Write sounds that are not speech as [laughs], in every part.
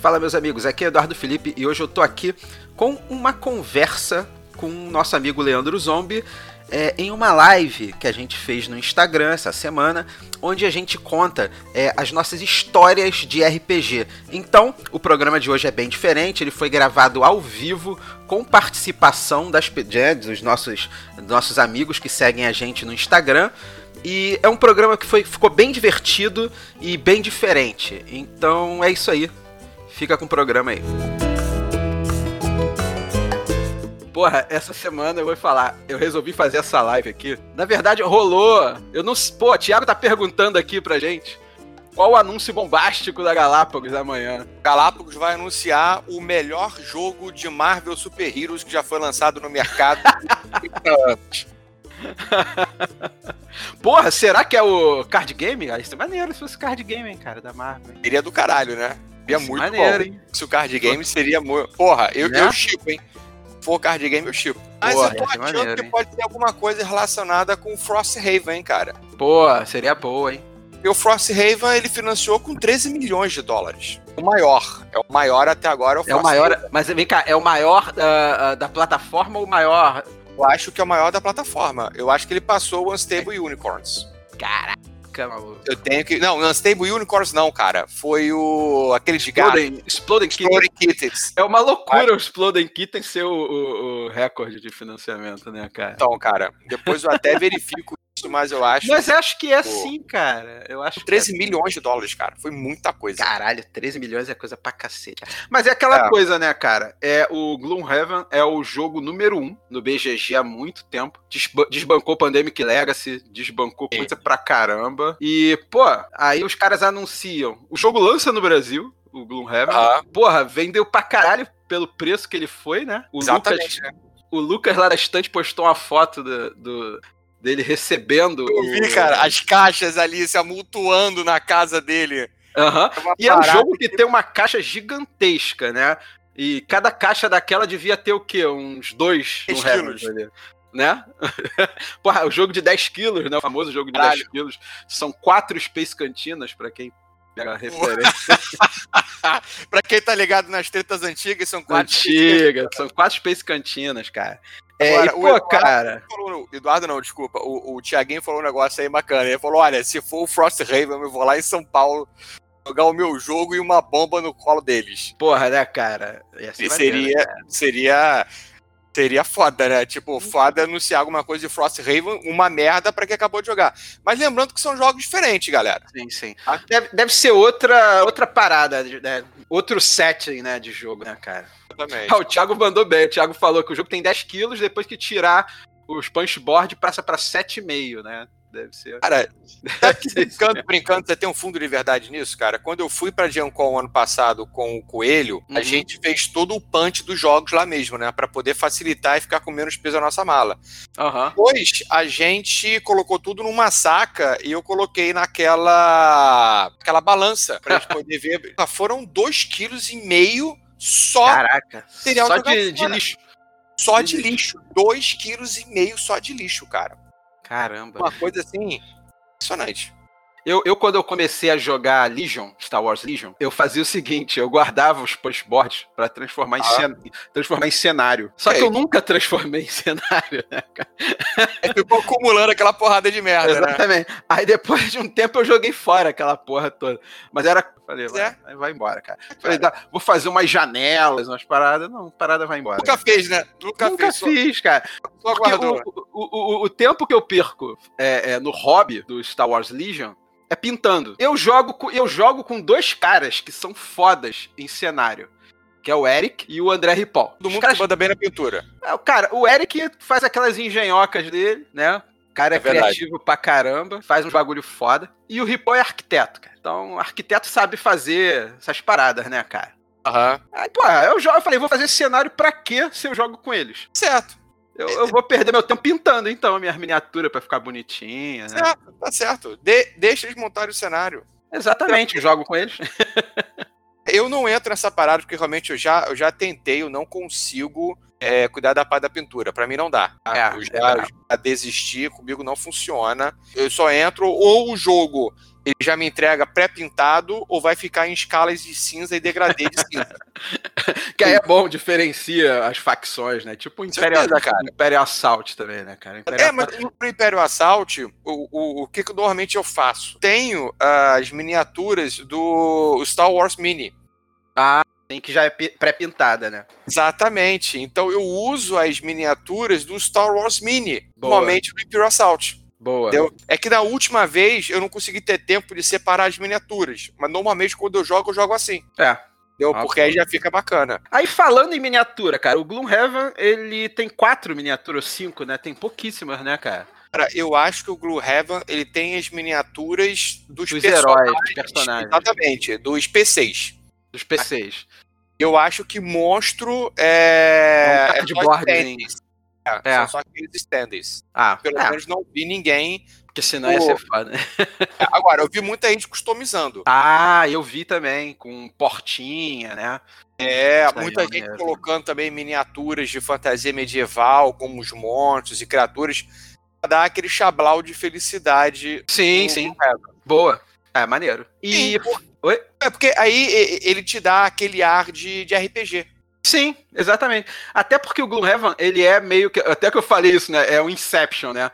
Fala, meus amigos, aqui é Eduardo Felipe e hoje eu tô aqui com uma conversa com o nosso amigo Leandro Zombie é, em uma live que a gente fez no Instagram essa semana, onde a gente conta é, as nossas histórias de RPG. Então, o programa de hoje é bem diferente, ele foi gravado ao vivo, com participação das, é, dos, nossos, nossos amigos que seguem a gente no Instagram. E é um programa que foi, ficou bem divertido e bem diferente. Então é isso aí. Fica com o programa aí. Porra, essa semana eu vou falar, eu resolvi fazer essa live aqui. Na verdade, rolou. Eu não. Pô, o Thiago tá perguntando aqui pra gente. Qual o anúncio bombástico da Galápagos amanhã? Galápagos vai anunciar o melhor jogo de Marvel Super Heroes que já foi lançado no mercado. [laughs] Porra, será que é o card game? Ah, isso é maneiro se fosse card game, hein, cara, da Marvel. Seria do caralho, né? Seria muito maneiro, bom. Hein? Se o card game seria muito. Porra, eu, né? eu chipo, hein? Se for card game, eu chipo. Mas Porra, eu tô achando maneiro, que hein? pode ter alguma coisa relacionada com Frosthaven, hein, cara. Pô, seria boa, hein? E o Frosthaven ele financiou com 13 milhões de dólares. O maior. É o maior até agora. É o, é o maior. Mas vem cá, é o maior uh, uh, da plataforma ou o maior. Eu acho que é o maior da plataforma. Eu acho que ele passou o Unstable Unicorns. Caraca maluco. Eu tenho que. Não, Unstable Unicorns não, cara. Foi o. aquele de gato. Exploding, Exploding, Exploding Kittens. É uma loucura o Exploding Kittens ser o, o, o, recorde de financiamento, né, cara? Então, cara, depois eu até [laughs] verifico mas eu acho. Mas acho que é pô, assim, cara. Eu acho 13 é milhões de dólares, cara. Foi muita coisa. Caralho, 13 milhões é coisa pra cacete. Mas é aquela é. coisa, né, cara? É o Gloomhaven é o jogo número um no BGG há muito tempo. Desbancou Pandemic Legacy, desbancou coisa pra caramba. E, pô, aí os caras anunciam. O jogo lança no Brasil, o Gloomhaven. Ah. Porra, vendeu pra caralho pelo preço que ele foi, né? O Exatamente. Lucas, o Lucas lá da estante postou uma foto do, do, dele recebendo. Eu vi, o... cara, as caixas ali se amultuando na casa dele. Uhum. É e é um jogo que, tem uma caixa gigantesca, né? E cada caixa daquela devia ter o quê? Uns dois no quilos. Ali, né? [laughs] Porra, o jogo de 10 quilos, né? O famoso jogo de Caralho. 10 quilos. São quatro Space Cantinas, para quem pega a referência. [laughs] pra quem tá ligado nas tretas antigas, são quatro. Antigas, são quatro Space Cantinas, cara. É, Agora, e, pô, o Eduardo cara. Falou, Eduardo não, desculpa. O, o Tiaguinho falou um negócio aí bacana. Ele falou: olha, se for o Frost Raven, eu vou lá em São Paulo jogar o meu jogo e uma bomba no colo deles. Porra, né, cara? E seria, cara. seria. Seria foda, né? Tipo, foda anunciar alguma coisa de Frost Raven, uma merda para quem acabou de jogar. Mas lembrando que são jogos diferentes, galera. Sim, sim. Deve, deve ser outra, outra parada, né? outro setting, né, de jogo, né, cara? Exatamente. [laughs] Ah, o Thiago mandou bem. O Thiago falou que o jogo tem 10 quilos, depois que tirar os punchboard, passa pra 7,5, né? Deve ser. Cara, [laughs] deve brincando, brincando, você tem um fundo de verdade nisso, cara? Quando eu fui pra Gencom ano passado com o Coelho, uhum. a gente fez todo o punch dos jogos lá mesmo, né? Pra poder facilitar e ficar com menos peso a nossa mala. Uhum. Depois, a gente colocou tudo numa saca e eu coloquei naquela aquela balança pra gente [laughs] poder ver. Foram 2,5 kg só Caraca, só de, de, lixo. Só de, de lixo. 2,5 kg só de lixo, cara. Caramba. Uma coisa assim, impressionante. Eu, eu, quando eu comecei a jogar Legion, Star Wars Legion, eu fazia o seguinte: eu guardava os pushboards para transformar, ah. em transformar em cenário. Só que eu nunca transformei em [laughs] cenário, né, cara? Aí ficou acumulando aquela porrada de merda. Né? Exatamente. Né? Aí depois de um tempo eu joguei fora aquela porra toda. Mas era. Falei, vai, é. vai embora, cara. Falei, vou fazer umas janelas, umas paradas. Não, parada vai embora. Nunca fez, né? Nunca, Nunca fez, fiz, cara. Só o, o, o, o, tempo que eu perco é, é, no hobby do Star Wars Legion é pintando. Eu jogo, com, eu jogo com dois caras que são fodas em cenário. Que é o Eric e o André Ripoll. Todo mundo caras... que manda bem na pintura. É, cara, o Eric faz aquelas engenhocas dele, né? O cara é, é criativo pra caramba, faz uns bagulho foda. E o Ripoll é arquiteto, cara. Então, arquiteto sabe fazer essas paradas, né, cara? Aham. Uhum. Aí, pô, eu, jogo, eu falei, vou fazer esse cenário pra quê se eu jogo com eles? Certo. Eu, eu, vou perder meu tempo pintando, então, a minha miniatura para ficar bonitinha. Né? Certo, tá certo. De, deixa eles montarem o cenário. Exatamente, eu jogo com eles. [laughs] eu não entro nessa parada, porque realmente eu já, eu já tentei, eu não consigo é, cuidar da parte da pintura. Para mim não dá. Tá? É, eu já, é já desisti, comigo não funciona. Eu só entro, ou o jogo ele já me entrega pré-pintado ou vai ficar em escalas de cinza e degradê de cinza. [laughs] que aí é bom, diferencia as facções, né? Tipo o Imperial, Certeza, cara. Imperial Assault também, né, cara? Imperial É, mas no Império Assault, o, o, o que, que normalmente eu faço? Tenho as miniaturas do Star Wars Mini. Tem que já é pi- pré-pintada, né? Exatamente. Então eu uso as miniaturas do Star Wars Mini, Boa. normalmente no Imperial Assault. Boa. Entendeu? É que na última vez eu não consegui ter tempo de separar as miniaturas. Mas normalmente quando eu jogo, eu jogo assim. É. Entendeu? Ah, Porque aí já fica bacana. Aí falando em miniatura, cara, o Gloomhaven, ele tem quatro miniaturas, cinco, né? Tem pouquíssimas, né, cara? Cara, eu acho que o Gloomhaven ele tem as miniaturas dos, Dos personagens. heróis, dos personagens. Exatamente, dos PCs. Dos PCs. Eu acho que monstro é. É um é de board. É, É. São só aqueles standees. Ah, Pelo é, menos não vi ninguém. porque senão ia ser foda. né? [laughs] Agora, eu vi muita gente customizando. Ah, eu vi também, com portinha, né? É, Isso muita é gente maneiro. colocando também miniaturas de fantasia medieval, como os monstros e criaturas, pra dar aquele chablau de felicidade. Sim, no sim. Boa. É, maneiro. E. Sim, por- Oi? É porque aí ele te dá aquele ar de, de RPG. Sim, exatamente. Até porque o Gloomhaven, ele é meio que. Até que eu falei isso, né? É um Inception, né?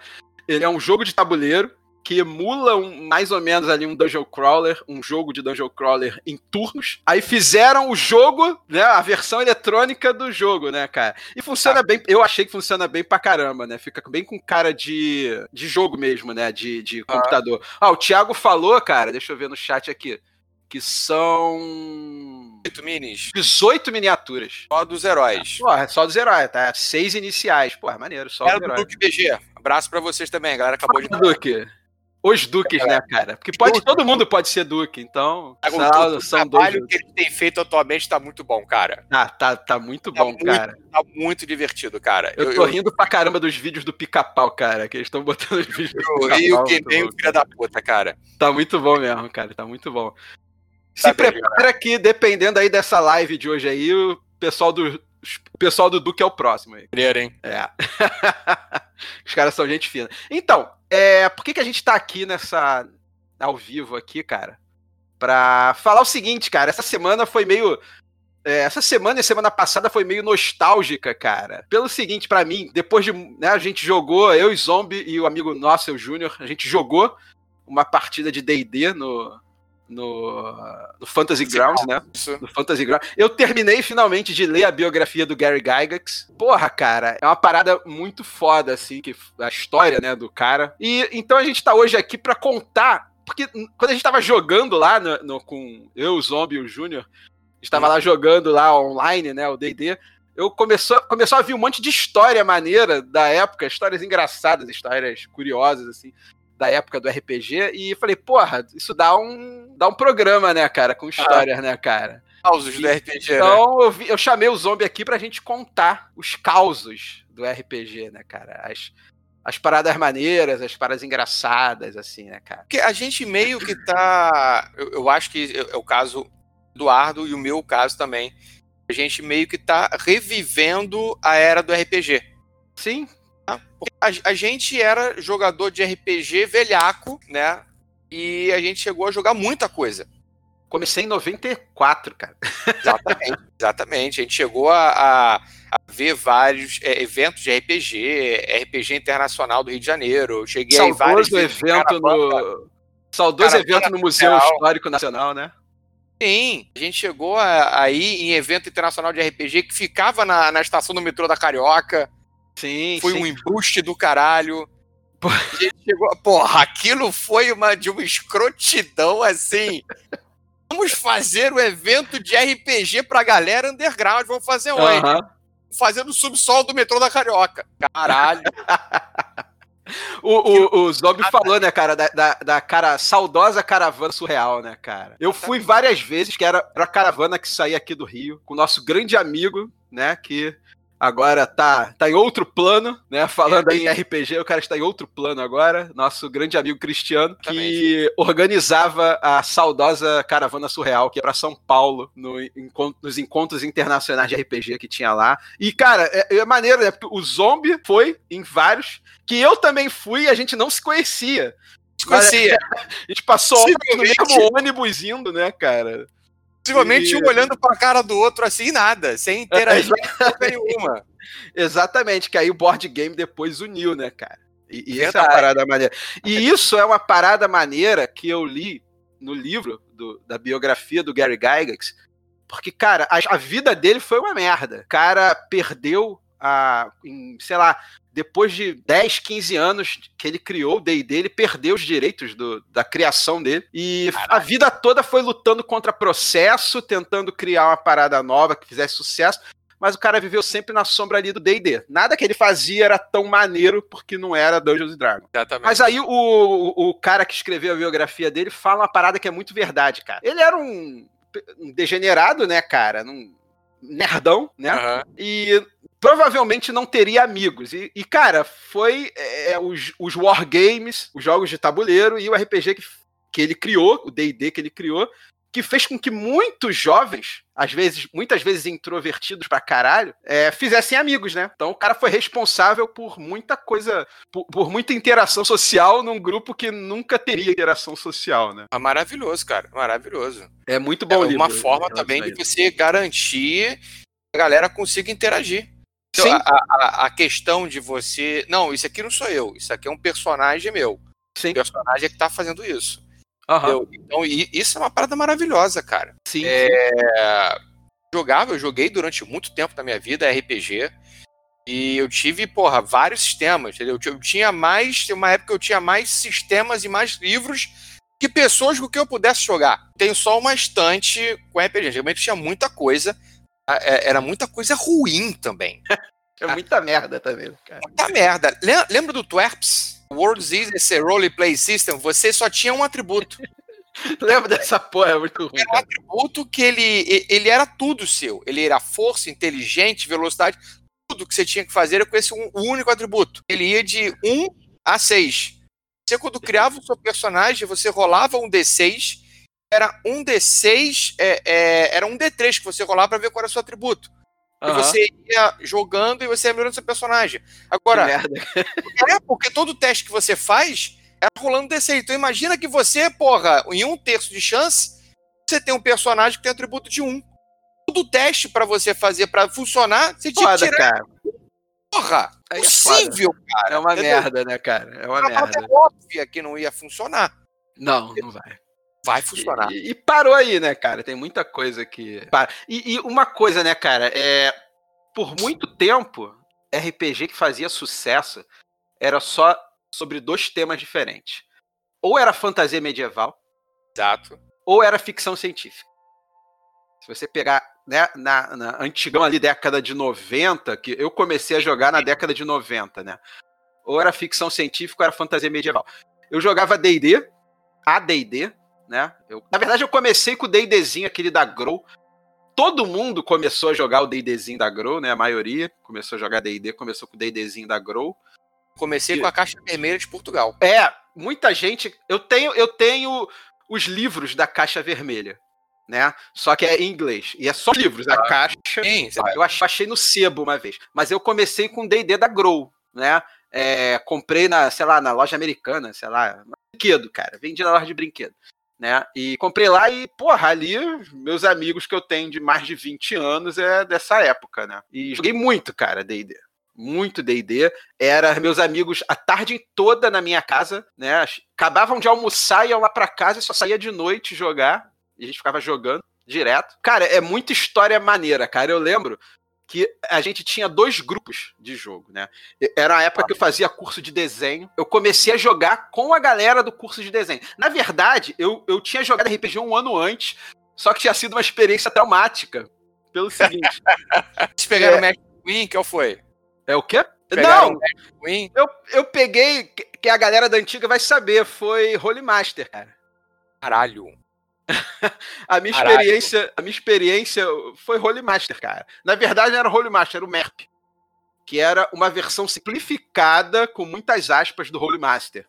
Ele é um jogo de tabuleiro que emula um- mais ou menos ali um Dungeon Crawler, um jogo de Dungeon Crawler em turnos. Aí fizeram o jogo, né? A versão eletrônica do jogo, né, cara? E funciona bem. Eu achei que funciona bem pra caramba, né? Fica bem com cara de, de jogo mesmo, né? De, de computador. Ah, o Thiago falou, cara, deixa eu ver no chat aqui, que são. Oito minis, 18 miniaturas. só dos heróis. Porra, só dos heróis, tá? Seis iniciais. Porra, maneiro, só Era dos do heróis. Duque BG. Abraço pra vocês também, a galera acabou de Duque. Os Duques, né, cara? Porque pode, Duque. todo mundo pode ser Duque, então. Sei lá, o são trabalho dois. que ele tem feito atualmente tá muito bom, cara. Ah, tá, tá muito Tá bom, muito- cara. Tá muito divertido, cara. Eu tô rindo pra caramba dos vídeos do pica-pau, cara. Que eles estão botando os vídeos do eu- pica-pau. e o que muito nem bom. o filho da puta, cara. Tá muito bom mesmo, cara. Tá muito bom. Se prepara que, dependendo aí dessa live de hoje aí, o pessoal do, o pessoal do Duque é o próximo aí. Maneiro, hein? É. [laughs] Os caras são gente fina. Então, é, por que, que a gente tá aqui nessa. ao vivo aqui, cara? Pra falar o seguinte, cara. Essa semana foi meio. é, essa semana e semana passada foi meio nostálgica, cara. Pelo seguinte, pra mim, depois de. Né, a gente jogou, eu e Zombie e o amigo nosso, o Júnior, a gente jogou uma partida de DD no. No, no Fantasy Grounds, né? Isso. do Fantasy Ground. Eu terminei finalmente de ler a biografia do Gary Gygax. Porra, cara, é uma parada muito foda, assim, que a história, né, do cara. E então a gente tá hoje aqui pra contar, porque quando a gente tava jogando lá no, no- com eu, o Zombie e o Júnior, a gente tava lá jogando lá online, né, o D&D, eu começou, começou a vir um monte de história maneira da época, histórias engraçadas, histórias curiosas, assim, da época do RPG, e falei, porra, isso dá um, dá um programa, né, cara, com histórias, né, cara. Causos do RPG, né? Então eu, vi- eu chamei o Zombie aqui pra gente contar os causos do RPG, né, cara? As, as paradas maneiras, as paradas engraçadas, assim, né, cara? Porque a gente meio que tá. Eu, eu acho que é o caso do Eduardo e o meu caso também. A gente meio que tá revivendo a era do RPG. Sim, Porque A, a gente era jogador de RPG velhaco, né? E a gente chegou a jogar muita coisa. comecei em 94, cara. Exatamente. [laughs] exatamente. A gente chegou a, a- a ver vários é, eventos de RPG, RPG Internacional do Rio de Janeiro. Eu cheguei aí Saudoso vezes de evento no. Saudoso Caravana evento no Museu. Histórico Nacional, né? Sim, a gente chegou a- aí em evento internacional de RPG que ficava na, na estação do metrô da Carioca. Sim, Foi sim. um embuste do caralho. Pô. A gente chegou, porra, aquilo foi uma de uma escrotidão assim. [laughs] Vamos fazer o evento de RPG pra galera underground. Vamos fazer? Aham. Fazendo o subsolo do metrô da Carioca. Caralho. [laughs] O, o, o Zombie falou, né, cara, da, da, da cara saudosa caravana surreal, né, cara? Eu fui várias vezes, que era, era a caravana que saía aqui do Rio, com o nosso grande amigo, né, que agora tá, tá em outro plano, né, falando aí em RPG, o cara está em outro plano agora, nosso grande amigo Cristiano, que organizava a saudosa caravana surreal, que ia pra São Paulo, no encont- nos encontros internacionais de RPG que tinha lá. E, cara, é, é maneiro, né, porque o Zombie foi em vários, que eu também fui e a gente não se conhecia. conhecia. a gente passou horas no mesmo ônibus indo, né, cara? Possivelmente um olhando pra cara do outro assim, nada, sem interagir é, nenhuma. Exatamente, que aí o board game depois uniu, né, cara? E, e essa é uma parada maneira. E isso é uma parada maneira que eu li no livro do, da biografia do Gary Gygax, porque, cara, a, a, vida dele foi uma merda. O cara perdeu a, em, sei lá, depois de 10, 15 anos que ele criou o D&D, ele perdeu os direitos do, da criação dele. E Caraca. a vida toda foi lutando contra processo, tentando criar uma parada nova que fizesse sucesso. Mas o cara viveu sempre na sombra ali do D&D. Nada que ele fazia era tão maneiro porque não era Dungeons Dragons. Exatamente. Mas aí o, o, o cara que escreveu a biografia dele fala uma parada que é muito verdade, cara. Ele era um, um degenerado, né, cara? Um nerdão, né? Uhum. E provavelmente não teria amigos. E, e cara, foi é, é os, os wargames, os jogos de tabuleiro e o RPG que, que ele criou, o D&D que ele criou, que fez com que muitos jovens, às vezes, muitas vezes introvertidos pra caralho, é, fizessem amigos, né? Então o cara foi responsável por muita coisa, por, por, muita interação social num grupo que nunca teria interação social, né? Ah, maravilhoso, cara, maravilhoso. É muito bom. É uma livro, forma também de você garantir que a galera consiga interagir. Então, a, a, a, questão de você. Não, isso aqui não sou eu. Isso aqui é um personagem meu. Sim. O personagem é que tá fazendo isso. Uhum. Então, isso é uma parada maravilhosa, cara. Sim. É... Jogava, eu joguei durante muito tempo da minha vida RPG. E eu tive, porra, vários sistemas. Entendeu? Eu tinha mais. Uma época eu tinha mais sistemas e mais livros que pessoas com que eu pudesse jogar. Tenho só uma estante com RPG. Realmente tinha muita coisa. É, era muita coisa ruim também. [laughs] é muita merda também, cara. Muita merda. Lembra do Twerps? World's Easiest Roleplay System, você só tinha um atributo. [laughs] Lembra dessa porra? É muito ruim. Era um atributo que ele, ele era tudo seu. Ele era força, inteligente, velocidade. Tudo que você tinha que fazer era com esse um, único atributo. Ele ia de 1 a 6. Você, quando criava o seu personagem, você rolava um D6 era um D6, é, é, era um D3 que você rolava para ver qual era o seu atributo. Uhum. E você ia jogando e você ia melhorando seu personagem. Agora, [laughs] é porque todo teste que você faz é rolando D6. Então imagina que você, porra, em um terço de chance, você tem um personagem que tem atributo de 1. Todo teste para você fazer para funcionar, você tinha que tirar. Cara. Porra, é possível, é cara. É uma entendeu? merda, né, cara? É uma, uma merda. É óbvia que não ia funcionar. Não, não vai. Vai funcionar. E, e, parou aí, né, cara? Tem muita coisa que. Para. E, e, uma coisa, né, cara? É, por muito tempo, RPG que fazia sucesso era só sobre dois temas diferentes. Ou era fantasia medieval. Exato. Ou era ficção científica. Se você pegar né, na, na antigão ali, década de 90, que eu comecei a jogar na década de 90, né? Ou era ficção científica ou era fantasia medieval. Eu jogava D&D, AD&D, né? Eu, na verdade, eu comecei com o D&Dzinho, aquele da Grow. Todo mundo começou a jogar o D&Dzinho da Grow, né? A maioria começou a jogar D&D, começou com o D&Dzinho da Grow. Comecei e... com a Caixa Vermelha de Portugal. É, muita gente... Eu tenho, eu tenho os livros da Caixa Vermelha, né? Só que é em inglês. E é só livros. A ah, caixa... Sim, eu achei no sebo uma vez. Mas eu comecei com o D&D da Grow, né? É, comprei na, sei lá, na loja americana, sei lá, brinquedo, cara. Vendi na loja de brinquedo né? E comprei lá e, porra, ali meus amigos que eu tenho de mais de 20 anos é dessa época, né? E joguei muito, cara, D&D. Muito D&D. Era meus amigos a tarde toda na minha casa, né? Acabavam de almoçar, iam lá pra casa e só saía de noite jogar. E a gente ficava jogando direto. Cara, é muita história maneira, cara. Eu lembro que a gente tinha dois grupos de jogo, né? Era a época que eu fazia curso de desenho. Eu comecei a jogar com a galera do curso de desenho. Na verdade, eu, eu tinha jogado RPG um ano antes, só que tinha sido uma experiência traumática. Pelo seguinte. [laughs] Vocês pegaram é... o Magic Queen, que foi? É o quê? Pegaram Não! Eu, eu peguei, que a galera da antiga vai saber, foi Holy Master, cara. Caralho. [laughs] a minha Caraca. experiência, a minha experiência foi Holy Master, cara. Na verdade, não era Holy Master, era o MERP, que era uma versão simplificada com muitas aspas do Holy Master.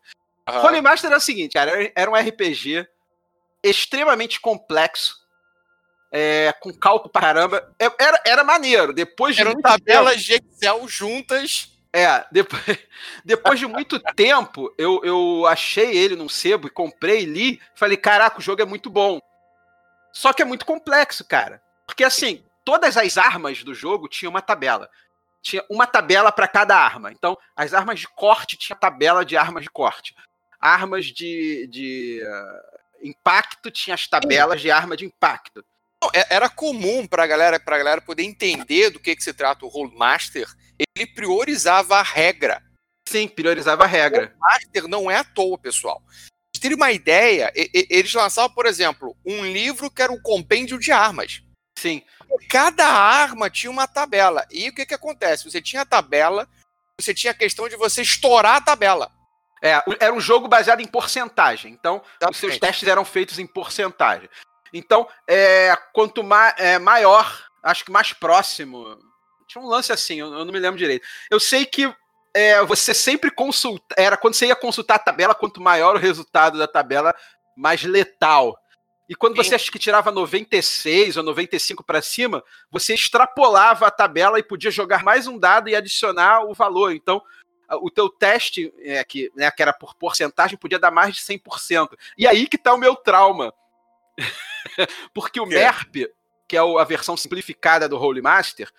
Uhum. Holy Master era o seguinte, cara, era um RPG extremamente complexo, é, com cálculo pra caramba. É, era, era maneiro. Depois de Eram tabelas tempo, de Excel juntas. É, depois, [laughs] depois de muito tempo, eu, eu achei ele num sebo e comprei, li, falei, caraca, o jogo é muito bom. Só que é muito complexo, cara. Porque assim, todas as armas do jogo tinham uma tabela. Tinha uma tabela para cada arma. Então, as armas de corte tinha tabela de armas de corte. Armas de, de uh, impacto tinha as tabelas de arma de impacto. É, era comum para galera, a galera poder entender do que, que se trata o Rollmaster ele priorizava a regra. Sim, priorizava a regra. O Master não é à toa, pessoal. Pra ter uma ideia, eles lançavam, por exemplo, um livro que era um compêndio de armas. Sim. Cada arma tinha uma tabela. E o que, que acontece? Você tinha a tabela, você tinha a questão de você estourar a tabela. É, era um jogo baseado em porcentagem. Então, Exatamente. os seus testes eram feitos em porcentagem. Então, é, quanto ma é, maior, acho que mais próximo tinha um lance assim, eu, eu não me lembro direito. Eu sei que é, você sempre consulta. Era quando você ia consultar a tabela, quanto maior o resultado da tabela, mais letal. E quando você acha que tirava 96 ou 95 para cima, você extrapolava a tabela e podia jogar mais um dado e adicionar o valor. Então, o teu teste, é, que, né, que era por porcentagem, podia dar mais de 100%. E aí que tá o meu trauma. [laughs] Porque o MERP, que é a versão simplificada do Holy Master,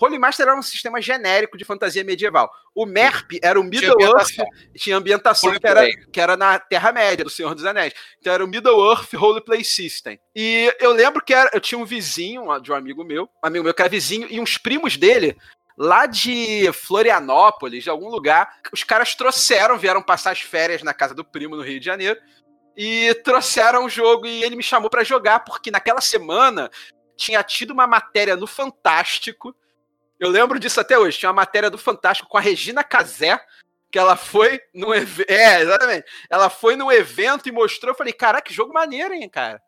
Holy Master era um sistema genérico de fantasia medieval. O MERP era o Middle-earth, tinha ambientação que era, que era na Terra-média, do Senhor dos Anéis. Então era o Middle-earth Roleplay System. E eu lembro que era, eu tinha um vizinho de um amigo meu, um amigo meu que era vizinho, e uns primos dele, lá de Florianópolis, de algum lugar, os caras trouxeram, vieram passar as férias na casa do primo no Rio de Janeiro, e trouxeram o jogo e ele me chamou para jogar, porque naquela semana tinha tido uma matéria no Fantástico eu lembro disso até hoje. Tinha uma matéria do Fantástico com a Regina Casé, que ela foi no evento. É, exatamente. Ela foi no evento e mostrou. Eu falei, caraca, que jogo maneiro, hein, cara?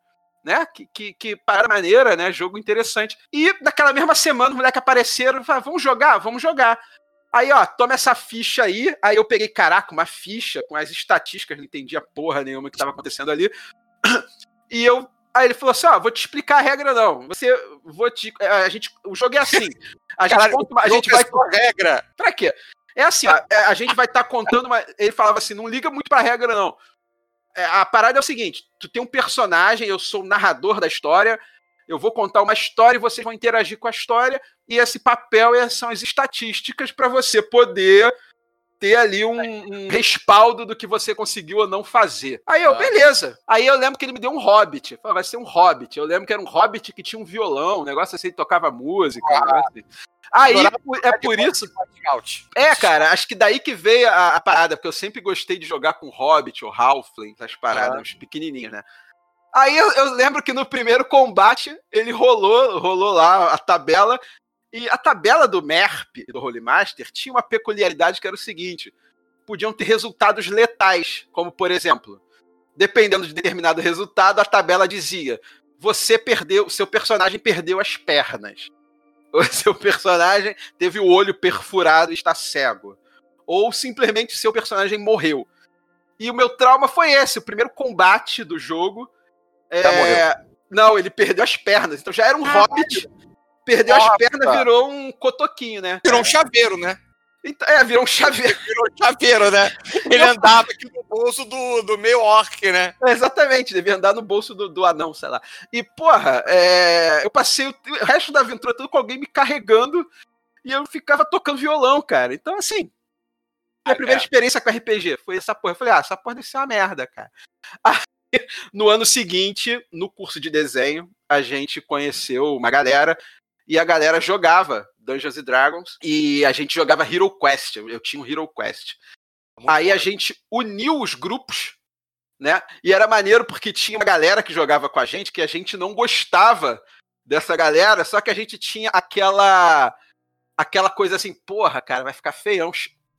Né? Que, que, que parada maneira, né? Jogo interessante. E naquela mesma semana, os moleques apareceram e falaram, vamos jogar, vamos jogar. Aí, ó, toma essa ficha aí. Aí eu peguei, caraca, uma ficha com as estatísticas, não entendia porra nenhuma que estava acontecendo ali. [clears throat] E eu Aí ele falou assim: ó, vou te explicar a regra, não. Você. Vou te. É, a gente, o jogo é assim. A gente, Caralho, conta, a gente vai. regra. Pra quê? É assim, ó, é, a gente vai estar tá contando uma. Ele falava assim: não liga muito pra regra, não. É, a parada é o seguinte: tu tem um personagem, eu sou o narrador da história, eu vou contar uma história e vocês vão interagir com a história, e esse papel são as estatísticas para você poder ter ali um, um, respaldo do que você conseguiu ou não fazer. Aí eu, ah. beleza. Aí eu lembro que ele me deu um hobbit. Falei, vai ser um hobbit. Eu lembro que era um hobbit que tinha um violão, um negócio assim, tocava música. Ah. Assim. Aí é por isso. É, cara, acho que daí que veio a, a, parada, porque eu sempre gostei de jogar com Hobbit ou Halfling, essas paradas, ah. uns pequenininhos, né? Aí eu, eu, lembro que no primeiro combate ele rolou, rolou lá a tabela e a tabela do MERP, do Holy Master, tinha uma peculiaridade que era o seguinte: podiam ter resultados letais, como por exemplo, dependendo de determinado resultado, a tabela dizia: você perdeu, seu personagem perdeu as pernas. [laughs] O seu personagem teve o olho perfurado e está cego. Ou simplesmente seu personagem morreu. E o meu trauma foi esse: o primeiro combate do jogo. É... Não, ele perdeu as pernas. Então já era um Caralho. hobbit Perdeu Nossa. as pernas, virou um cotoquinho, né? Virou um chaveiro, né? Então, é, virou um chaveiro. [laughs] virou um chaveiro, né? Ele andava aqui no bolso do, do meio orc, né? É, exatamente, devia andar no bolso do, do anão, sei lá. E, porra, é, eu passei o, o, resto da aventura tudo com alguém me carregando e eu ficava tocando violão, cara. Então, assim, minha ah, primeira é. experiência com RPG foi essa porra. Eu falei, ah, essa porra deve ser uma merda, cara. [laughs] Aí, no ano seguinte, no curso de desenho, a gente conheceu uma galera e a galera jogava Dungeons and Dragons e a gente jogava Hero Quest. Eu, tinha um Hero Quest. Muito Aí bom. a gente uniu os grupos, né? E era maneiro porque tinha uma galera que jogava com a gente que a gente não gostava dessa galera, só que a gente tinha aquela aquela coisa assim, porra, cara, vai ficar feião,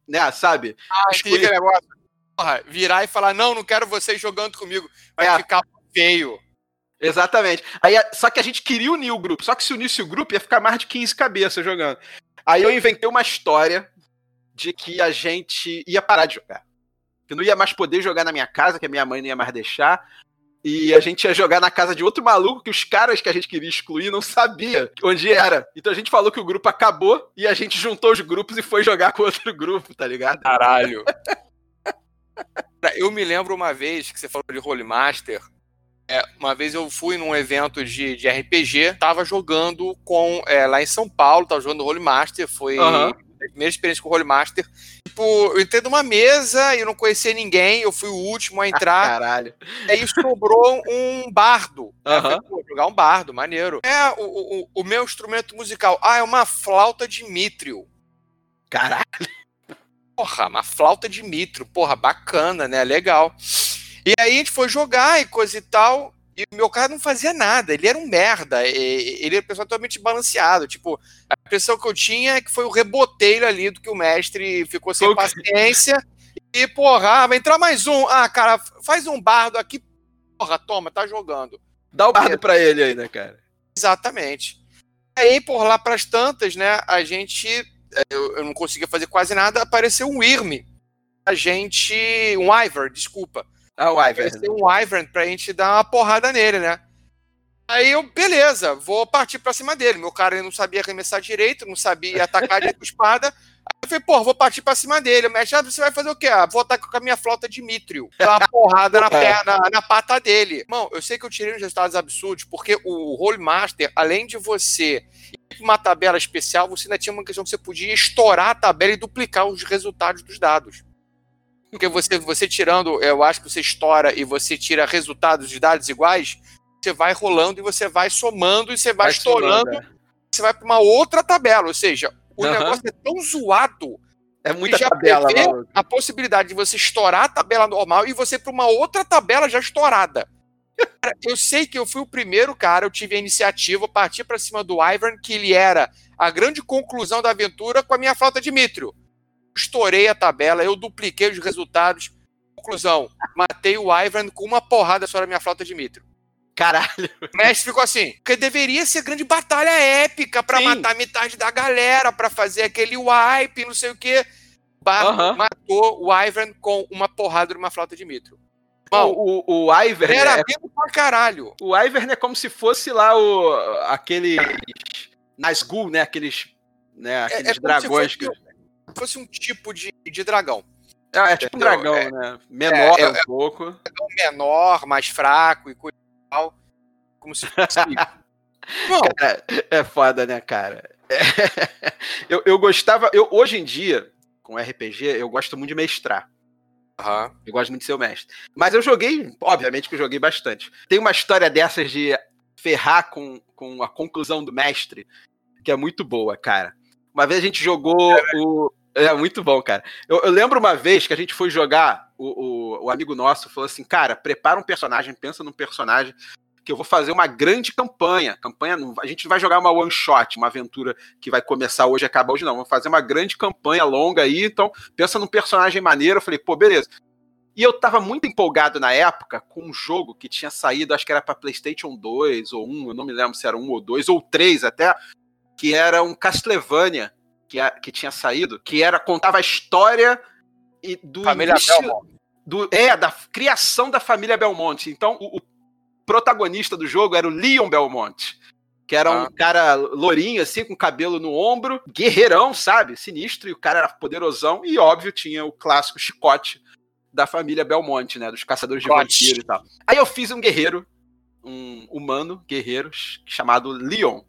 né, sabe? Ah, Escolher... negócio. Porra, virar e falar, não, não quero vocês jogando comigo, vai é. ficar feio. Exatamente. Aí, só que a gente queria unir o grupo. Só que se unisse o grupo, ia ficar mais de 15 cabeças jogando. Aí eu inventei uma história de que a gente ia parar de jogar. Que não ia mais poder jogar na minha casa, que a minha mãe não ia mais deixar. e a gente ia jogar na casa de outro maluco que os caras que a gente queria excluir não sabia onde era. Então a gente falou que o grupo acabou e a gente juntou os grupos e foi jogar com outro grupo, tá ligado? Caralho. [laughs] eu me lembro uma vez que você falou de Role Master. É, uma vez eu fui num evento de, de RPG, tava jogando com. É, lá em São Paulo, tava jogando Role Master, foi. Uhum a primeira experiência com o Role Master. Tipo, eu entrei numa mesa e eu não conhecia ninguém, eu fui o último a entrar. Caralho. Aí sobrou um bardo. [laughs] Uhum. Falei, jogar um bardo, maneiro. É, o, o, o, meu instrumento musical. Ah, é uma flauta de mitrio. Caralho. Porra, uma flauta de mitrio. Porra, bacana, né? Legal. E aí a gente foi jogar e coisa e tal. E o meu cara não fazia nada, ele era um merda, ele era pessoal totalmente balanceado. Tipo, a impressão que eu tinha é que foi o reboteiro ali do que o mestre ficou sem paciência. E, porra, ah, vai entrar mais um. Ah, cara, faz um bardo aqui. Porra, toma, tá jogando. Dá o bardo pra ele aí, né, cara? Exatamente. Aí, por lá pras tantas, né, a gente. Eu, eu não conseguia fazer quase nada, apareceu um Irme. A gente. Um Ivor, desculpa ah, o Ivern. um Ivern pra gente dar uma porrada nele, né? Aí eu, beleza, vou partir pra cima dele. Meu cara não sabia arremessar direito, não sabia atacar direito com espada. Aí eu falei, pô, vou partir pra cima dele. O mestre, ah, você vai fazer o quê? Ah, vou atacar com a minha flauta de Mithril. Dar uma porrada na [laughs] perna, na pata dele. Irmão, eu sei que eu tirei uns resultados absurdos, porque o Role Master, além de você ir pra uma tabela especial, você ainda tinha uma questão que você podia estourar a tabela e duplicar os resultados dos dados. Porque você, você tirando, eu acho que você estoura e você tira resultados de dados iguais, você vai rolando e você vai somando e você vai, vai estourando. Somando, é. Você vai para uma outra tabela. Ou seja, o uhum. negócio é tão zoado. É muita tabela, A possibilidade de você estourar a tabela normal e você para uma outra tabela já estourada. Cara, eu sei que eu fui o primeiro cara, eu tive a iniciativa, parti para cima do Ivern, que ele era a grande conclusão da aventura com a minha falta de mitrio estourei a tabela, eu dupliquei os resultados. Conclusão, matei o Ivan com uma porrada só na minha flauta de mitro. Caralho. O mestre ficou assim, porque deveria ser grande batalha épica para matar metade da galera, para fazer aquele wipe, não sei o quê. Bar matou o Ivan com uma porrada numa flauta de mitro. Bom, o, o, o Ivern era é... pra caralho. O Ivern é como se fosse lá o aquele Nazgûl, né? Aqueles, né? Aqueles é, é dragões que fosse um tipo de, de dragão. Ah, é tipo um dragão, é, né? Menor é, é, um pouco. Um dragão menor, mais fraco e coisa e tal. Como se fosse. [laughs] cara, é foda, né, cara? eu, eu gostava. Eu, hoje em dia, com RPG, eu gosto muito de mestrar. Uhum. Eu gosto muito de ser o mestre. Mas eu joguei, obviamente que eu joguei bastante. Tem uma história dessas de ferrar com, com a conclusão do mestre, que é muito boa, cara. Uma vez a gente jogou o. É muito bom, cara. Eu, eu, lembro uma vez que a gente foi jogar, o, o, o, amigo nosso falou assim: cara, prepara um personagem, pensa num personagem, que eu vou fazer uma grande campanha. Campanha, a gente vai jogar uma one shot, uma aventura que vai começar hoje e acaba hoje, não. Vamos fazer uma grande campanha longa aí, então pensa num personagem maneiro. Eu falei, pô, beleza. E eu tava muito empolgado na época com um jogo que tinha saído, acho que era para PlayStation 2 ou 1, eu não me lembro se era um ou dois, ou três até, que era um Castlevania que, que tinha saído, que era contava a história e do família início, do é da criação da família Belmonte. Então o, o protagonista do jogo era o Leon Belmonte, que era ah. um cara lourinho assim com cabelo no ombro, guerreirão, sabe, sinistro e o cara era poderosão e óbvio tinha o clássico chicote da família Belmonte, né, dos caçadores de vampiro e tal. Aí eu fiz um guerreiro, um humano guerreiro chamado Leon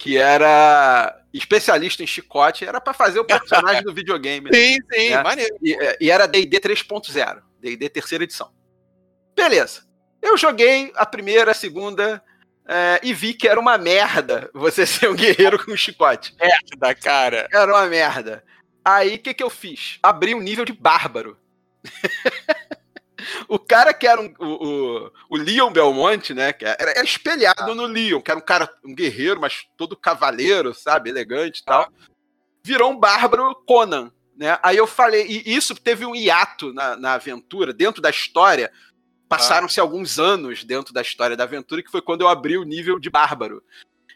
que era especialista em chicote, era para fazer o personagem do videogame. Né? [laughs] Sim, sim, né? maneiro. E, é, e era D&D 3.0, D&D terceira edição. Beleza. Eu joguei a primeira, a segunda, é, e vi que era uma merda você [laughs] ser um guerreiro com um chicote. Merda, cara. Era uma merda. Aí, o que, que eu fiz? Abri um nível de bárbaro. [laughs] o cara que era um, o, o, o, Leon Belmonte, né? Que era, era espelhado ah. no Leon, que era um cara, um guerreiro, mas todo cavaleiro, sabe? Elegante e tal. Ah. Virou um bárbaro Conan, né? Aí eu falei, e isso teve um hiato na, na aventura, dentro da história. Passaram-se ah. alguns anos dentro da história da aventura, que foi quando eu abri o nível de bárbaro.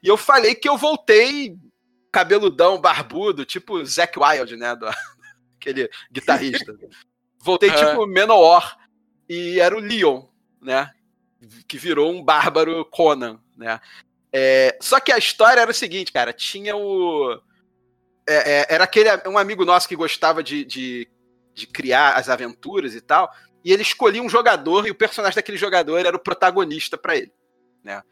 E eu falei que eu voltei cabeludão, barbudo, tipo Zack Wild, né? Do, [laughs] aquele guitarrista. Voltei [laughs] tipo Menor e era o Leon, né? que virou um bárbaro Conan, né? É, só que a história era o seguinte, cara, tinha o. É, é, era aquele um amigo nosso que gostava de, de, de, criar as aventuras e tal, e ele escolhia um jogador e o personagem daquele jogador era o protagonista para ele, né?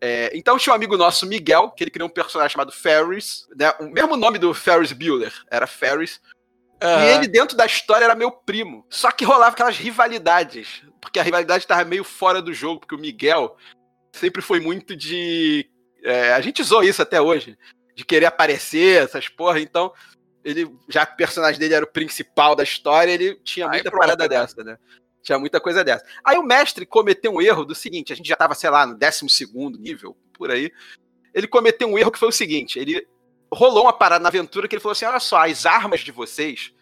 É, então tinha um amigo nosso, Miguel, que ele criou um personagem chamado Ferris, né? o mesmo nome do Ferris Bueller, era Ferris, Uhum. E ele, dentro da história, era meu primo. Só que rolava aquelas rivalidades. Porque a rivalidade estava meio fora do jogo, porque o Miguel sempre foi muito de. É, a gente usou isso até hoje. De querer aparecer, essas porra. Então, ele, já que o personagem dele era o principal da história, ele tinha muita pronto, parada né? dessa, né? Tinha muita coisa dessa. Aí o mestre cometeu um erro do seguinte: a gente já tava, sei lá, no 12 nível, por aí. Ele cometeu um erro que foi o seguinte: ele rolou uma parada na aventura que ele falou assim: olha só, as armas de vocês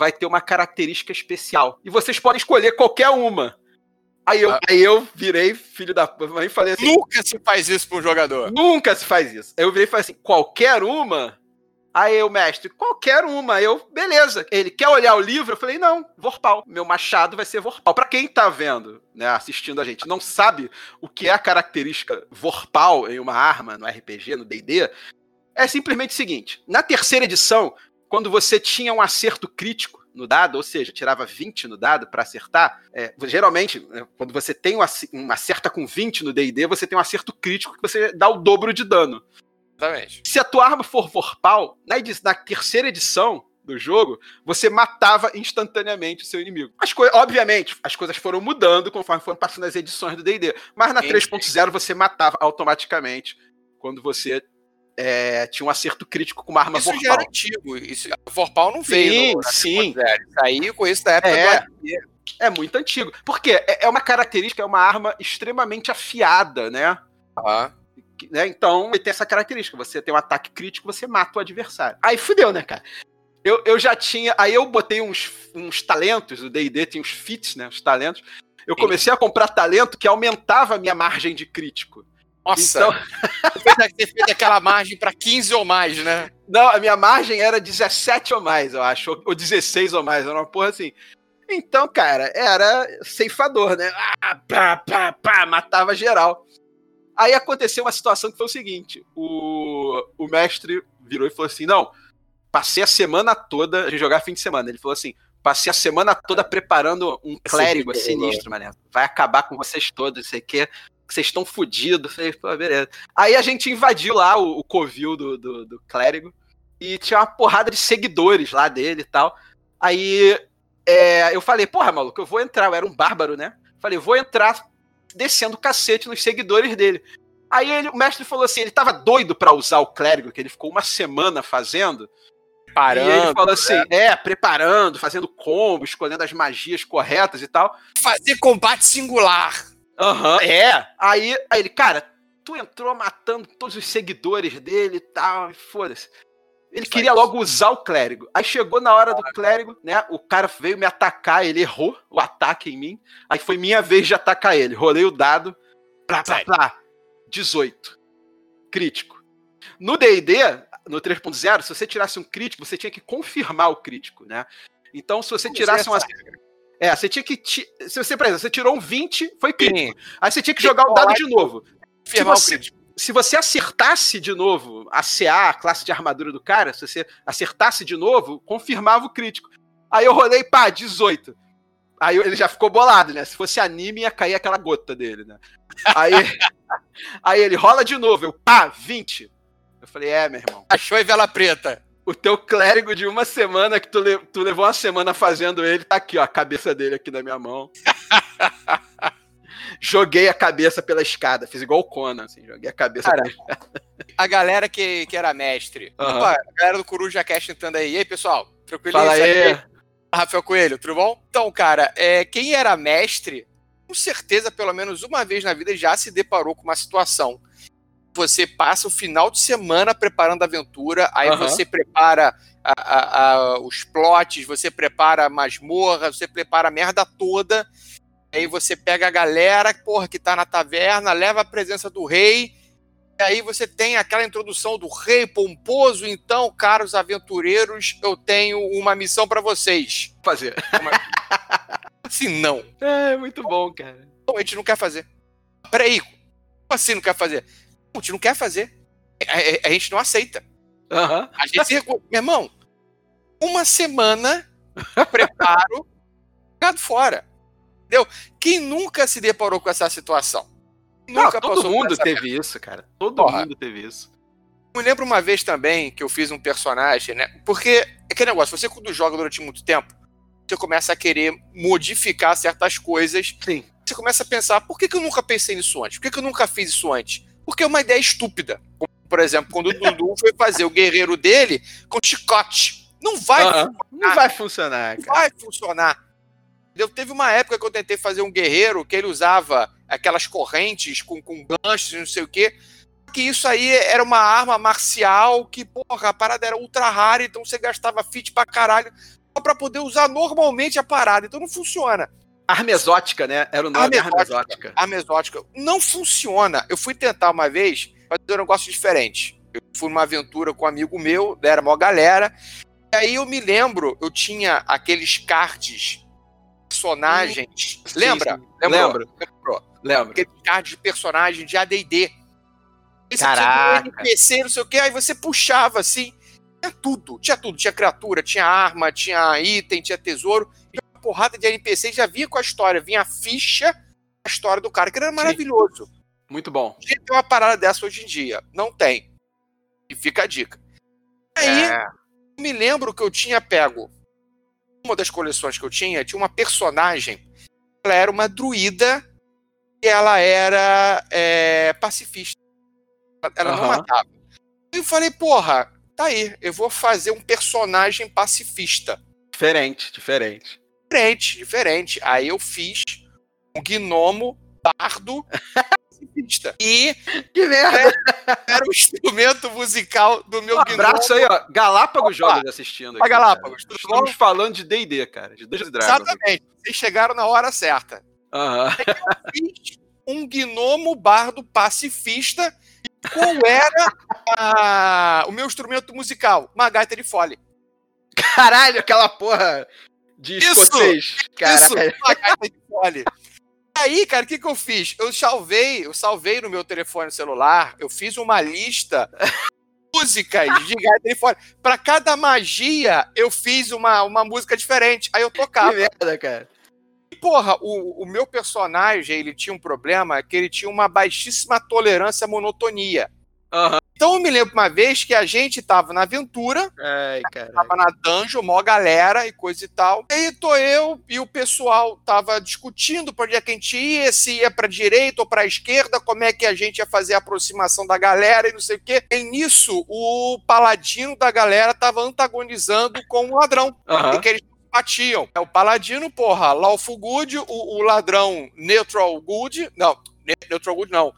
vai ter uma característica especial. E vocês podem escolher qualquer uma. Aí eu, ah. aí eu virei filho da mãe e falei assim. Nunca se faz isso para um jogador. Nunca se faz isso. Aí eu virei e falei assim: qualquer uma? Aí eu, mestre, qualquer uma. Eu, beleza. Ele quer olhar o livro? Eu falei, não, Vorpal. Meu machado vai ser Vorpal. Para quem tá vendo, né, assistindo a gente, não sabe o que é a característica Vorpal em uma arma no RPG, no D&D, é simplesmente o seguinte: na terceira edição, quando você tinha um acerto crítico no dado, ou seja, tirava 20 no dado para acertar, é, geralmente, né, quando você tem um, um acerta com 20 no D&D, você tem um acerto crítico que você dá o dobro de dano. Exatamente. Se a tua arma for Vorpal, na, na terceira edição, do jogo, você matava instantaneamente o seu inimigo. As obviamente, as coisas foram mudando conforme foram passando as edições do D&D, mas na 3.0 você matava automaticamente quando você é, tinha um acerto crítico com uma arma isso Vorpal. Isso já era antigo. Isso, a Vorpal não veio. Sim, sim. Aí eu conheço da época é, do É muito antigo. Porque é, é uma característica, é uma arma extremamente afiada, né? Ah. né? Então, tem essa característica. Você tem um ataque crítico, você mata o adversário. Aí fudeu, né, cara? Eu, eu já tinha. Aí eu botei uns, uns talentos, o DD tem uns fits, né? Os talentos. Eu comecei a comprar talento que aumentava a minha margem de crítico. Nossa! Então... você fez aquela margem para 15 ou mais, né? Não, a minha margem era 17 ou mais, eu acho. Ou 16 ou mais, era uma porra assim. Então, cara, era ceifador, né? Ah, pá, pá, pá, matava geral. Aí aconteceu uma situação que foi o seguinte: o, o mestre virou e falou assim: não, passei a semana toda, a gente jogar fim de semana. Ele falou assim: passei a semana toda preparando um clérigo sinistro, mané. Vai acabar com vocês todos, sei que que vocês estão fodidos. Falei, pô, beleza. Aí a gente invadiu lá o, o covil do, do, do, clérigo e tinha uma porrada de seguidores lá dele e tal. Aí é, eu falei, porra, maluco, eu vou entrar. Eu era um bárbaro, né? Falei, vou entrar descendo o cacete nos seguidores dele. Aí ele, o mestre falou assim: ele tava doido para usar o clérigo, que ele ficou uma semana fazendo. Preparando. E ele falou assim: é. é, preparando, fazendo combo, escolhendo as magias corretas e tal. Fazer combate singular. Aham. Uhum. É. Aí, aí ele, cara, tu entrou matando todos os seguidores dele e tal, foda-se. Ele queria logo usar o clérigo. Aí chegou na hora do clérigo, né? O cara veio me atacar, ele errou o ataque em mim. Aí foi minha vez de atacar ele. Rolei o dado. Plá, plá, plá. 18. Crítico. No DD, no 3.0, se você tirasse um crítico, você tinha que confirmar o crítico, né? Então, se você tirasse uma. É, você tinha que. Ti... Se você, por exemplo, você tirou um 20, foi. Sim. Aí você tinha que jogar o dado de novo. Se você, se você acertasse de novo a CA, a classe de armadura do cara, se você acertasse de novo, confirmava o crítico. Aí eu rolei, pá, 18. Aí ele já ficou bolado, né? Se fosse anime, ia cair aquela gota dele, né? Aí, [laughs] aí ele rola de novo, eu, pá, 20. Eu falei, é, meu irmão. Achou em vela preta o teu clérigo de uma semana que tu, le tu levou uma semana fazendo ele, tá aqui, ó, a cabeça dele aqui na minha mão. [laughs] joguei a cabeça pela escada, fiz igual o Conan, assim, joguei a cabeça Cara, pela escada. A galera que, que era mestre, uhum. Opa, a galera do Coruja Cast entrando aí. E aí, pessoal? Tranquilo? Fala aí. Rafael Coelho, tudo bom? Então, cara, é, quem era mestre, com certeza, pelo menos uma vez na vida, já se deparou com uma situação você passa o final de semana preparando a aventura, aí uhum. você prepara a, a, a, os plots, você prepara a masmorra, você prepara a merda toda, aí você pega a galera, porra, que tá na taverna, leva a presença do rei, e aí você tem aquela introdução do rei pomposo, então, caros aventureiros, eu tenho uma missão para vocês. Fazer. [laughs] Assim, não. É, muito bom, cara. Então, a gente não quer fazer. Peraí, como assim não quer fazer? A gente não quer fazer. A, a, gente não aceita. Uhum. A gente, meu irmão, uma semana preparo, jogado fora. Entendeu? Quem nunca se deparou com essa situação? Nunca não, todo mundo teve isso, cara. Todo Porra. mundo teve isso. Eu me lembro uma vez também que eu fiz um personagem, né? Porque é aquele negócio, você quando joga durante muito tempo, você começa a querer modificar certas coisas. Sim. Você começa a pensar, por que, que eu nunca pensei nisso antes? Por que, que eu nunca fiz isso antes? Porque é uma ideia estúpida. Como, por exemplo, quando o Dudu [laughs] foi fazer o guerreiro dele com chicote. Não vai uh -huh. funcionar. Não vai funcionar, cara. Não vai funcionar. Eu, teve uma época que eu tentei fazer um guerreiro que ele usava aquelas correntes com, com ganchos, não sei o quê. Que isso aí era uma arma marcial que, porra, a parada era ultra rara, então você gastava fit pra caralho só pra poder usar normalmente a parada. Então não funciona. Arma exótica, né? Era o nome arma exótica. Arma exótica. Não funciona. Eu fui tentar uma vez fazer um negócio diferente. Eu fui numa aventura com um amigo meu, era uma galera. E aí eu me lembro, eu tinha aqueles cards personagens. Sim, Lembra? Sim. Lembro. Lembrou? Lembro. Aquele card de personagem de AD&D. Esse Caraca. tinha um NPC, não sei o que, aí você puxava assim, tinha tudo, tinha tudo, tinha criatura, tinha arma, tinha item, tinha tesouro, porrada de NPC já vinha com a história, vinha a ficha, a história do cara, que era maravilhoso. Sim. Muito bom. Tinha ter uma parada dessa hoje em dia, não tem. E fica a dica. Aí, é. me lembro que eu tinha pego uma das coleções que eu tinha, tinha uma personagem. Ela era uma druida e ela era é, pacifista. Ela uhum. não matava. E eu falei, porra, tá aí, eu vou fazer um personagem pacifista. Diferente, diferente. Diferente, diferente. Aí eu fiz um gnomo bardo pacifista. E. Que merda! Era o instrumento musical do meu um abraço aí, ó. Galápagos Jogos assistindo. Aqui, Galápagos, tudo Estamos falando de DD, cara. De Dungeons Dragons. Exatamente. Vocês chegaram na hora certa. Uhum. Eu fiz um gnomo bardo pacifista. E qual era a... o meu instrumento musical? Uma gaita de fole. Caralho, aquela porra de isso, escocês. Caralho. Isso, uma de fole aí, cara, o que, que eu fiz? Eu salvei, eu salvei no meu telefone celular, eu fiz uma lista músicas de gaita telefone. Pra cada magia, eu fiz uma, uma música diferente. Aí eu tocava. Que merda, cara. E, porra, o, o meu personagem, ele tinha um problema que ele tinha uma baixíssima tolerância à monotonia. Uhum. Então eu me lembro uma vez que a gente tava na aventura, Ai, tava na dungeon, mó galera e coisa e tal. E aí tô eu e o pessoal tava discutindo pra onde é que a gente ia, se ia pra direita ou pra esquerda, como é que a gente ia fazer a aproximação da galera e não sei o quê. E nisso, o paladino da galera tava antagonizando com o ladrão. Uhum. E que eles batiam. É o paladino, porra, lawful good, o, o ladrão neutral good, não, neutral good não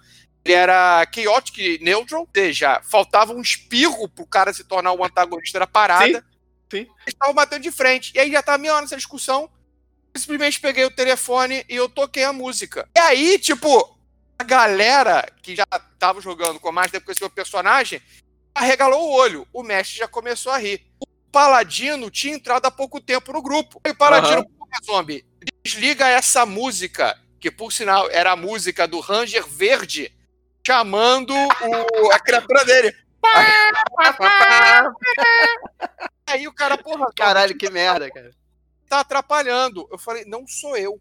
ele era chaotic neutral, ou seja, faltava um espirro pro cara se tornar o antagonista da parada. Sim, sim. Eles estavam batendo de frente. E aí já tava meia hora nessa discussão. Eu simplesmente peguei o telefone e eu toquei a música. E aí, tipo, a galera que já tava jogando com mais tempo com esse meu personagem arregalou o olho. O mestre já começou a rir. O Paladino tinha entrado há pouco tempo no grupo. E o Paladino, uhum. zombie, desliga essa música, que por sinal era a música do Ranger Verde chamando o, a criatura dele. [laughs] Aí o cara, porra. Caralho, que merda, cara. Tá atrapalhando. Eu falei, não sou eu,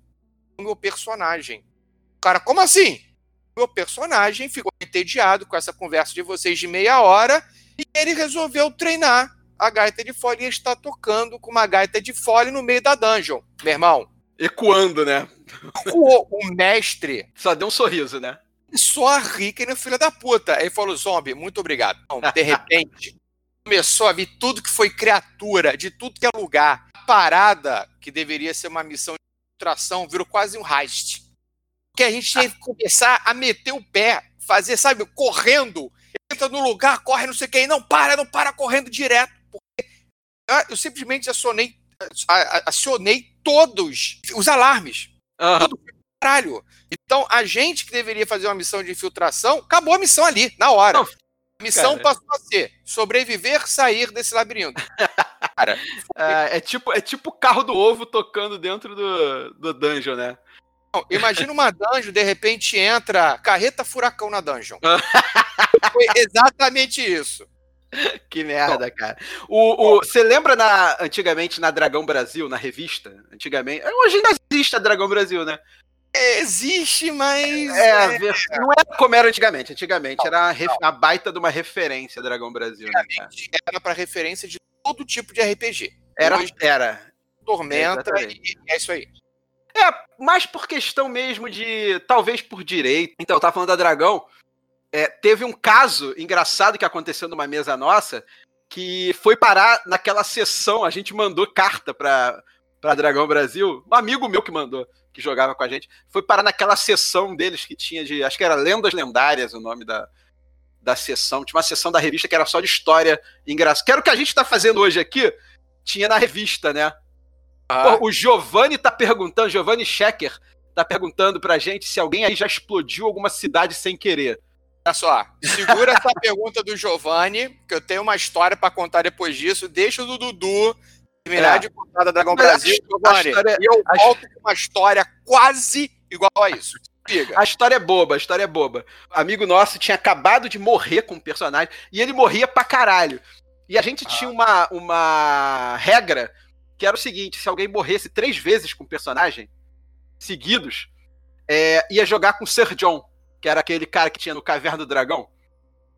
o meu personagem. O cara, como assim? Meu personagem ficou entediado com essa conversa de vocês de meia hora e ele resolveu treinar a gaita de fole e está tocando com uma gaita de fole no meio da dungeon, meu irmão. Ecoando, né? O, o mestre. Só deu um sorriso, né? Só a rica no filho da puta. Aí falou, zombie, muito obrigado. Então, de [laughs] repente, começou a vir tudo que foi criatura, de tudo que é lugar. A parada, que deveria ser uma missão de infiltração, virou quase um heist. Porque a gente tinha que começar a meter o pé, fazer, sabe, correndo. Entra no lugar, corre, não sei o que, não para, não para, correndo direto. Porque eu simplesmente acionei, acionei todos os alarmes. Uhum. Tudo caralho. Então, a gente que deveria fazer uma missão de infiltração, acabou a missão ali, na hora. Não, a missão cara. passou a ser sobreviver, sair desse labirinto. [laughs] cara, é, é, tipo é tipo o carro do ovo tocando dentro do, do dungeon, né? imagina uma dungeon, de repente entra carreta furacão na dungeon. [laughs] Foi exatamente isso. Que merda, cara. O, o, você lembra na, antigamente na Dragão Brasil, na revista? Antigamente. Hoje ainda existe a Dragão Brasil, né? Existe, mas. É, é, não era como era antigamente. Antigamente era a baita de uma referência Dragão Brasil. Né, era para referência de todo tipo de RPG. Era. Hoje, era. Tormenta é, e é isso aí. É, mais por questão mesmo de. Talvez por direito. Então, eu tava falando da Dragão. É, teve um caso engraçado que aconteceu numa mesa nossa que foi parar naquela sessão. A gente mandou carta pra, pra Dragão Brasil. Um amigo meu que mandou, que jogava com a gente. Foi parar naquela sessão deles que tinha de. Acho que era Lendas Lendárias o nome da, da sessão. Tinha uma sessão da revista que era só de história engraçada. Que era o que a gente tá fazendo hoje aqui. Tinha na revista, né? Ah. Pô, o Giovanni tá perguntando, Giovanni Schecker tá perguntando pra gente se alguém aí já explodiu alguma cidade sem querer. Olha só, segura essa [laughs] pergunta do Giovanni, que eu tenho uma história para contar depois disso. Deixa o do Dudu terminar é. de contar da Dragão Brasil, Giovanni. História, e eu volto com uma história quase igual a isso. Diga. A história é boba, a história é boba. Amigo nosso tinha acabado de morrer com um personagem e ele morria pra caralho. E a gente ah. tinha uma, uma regra que era o seguinte: se alguém morresse três vezes com o personagem, seguidos, é, ia jogar com o Sir John, que era aquele cara que tinha no Caverna do Dragão.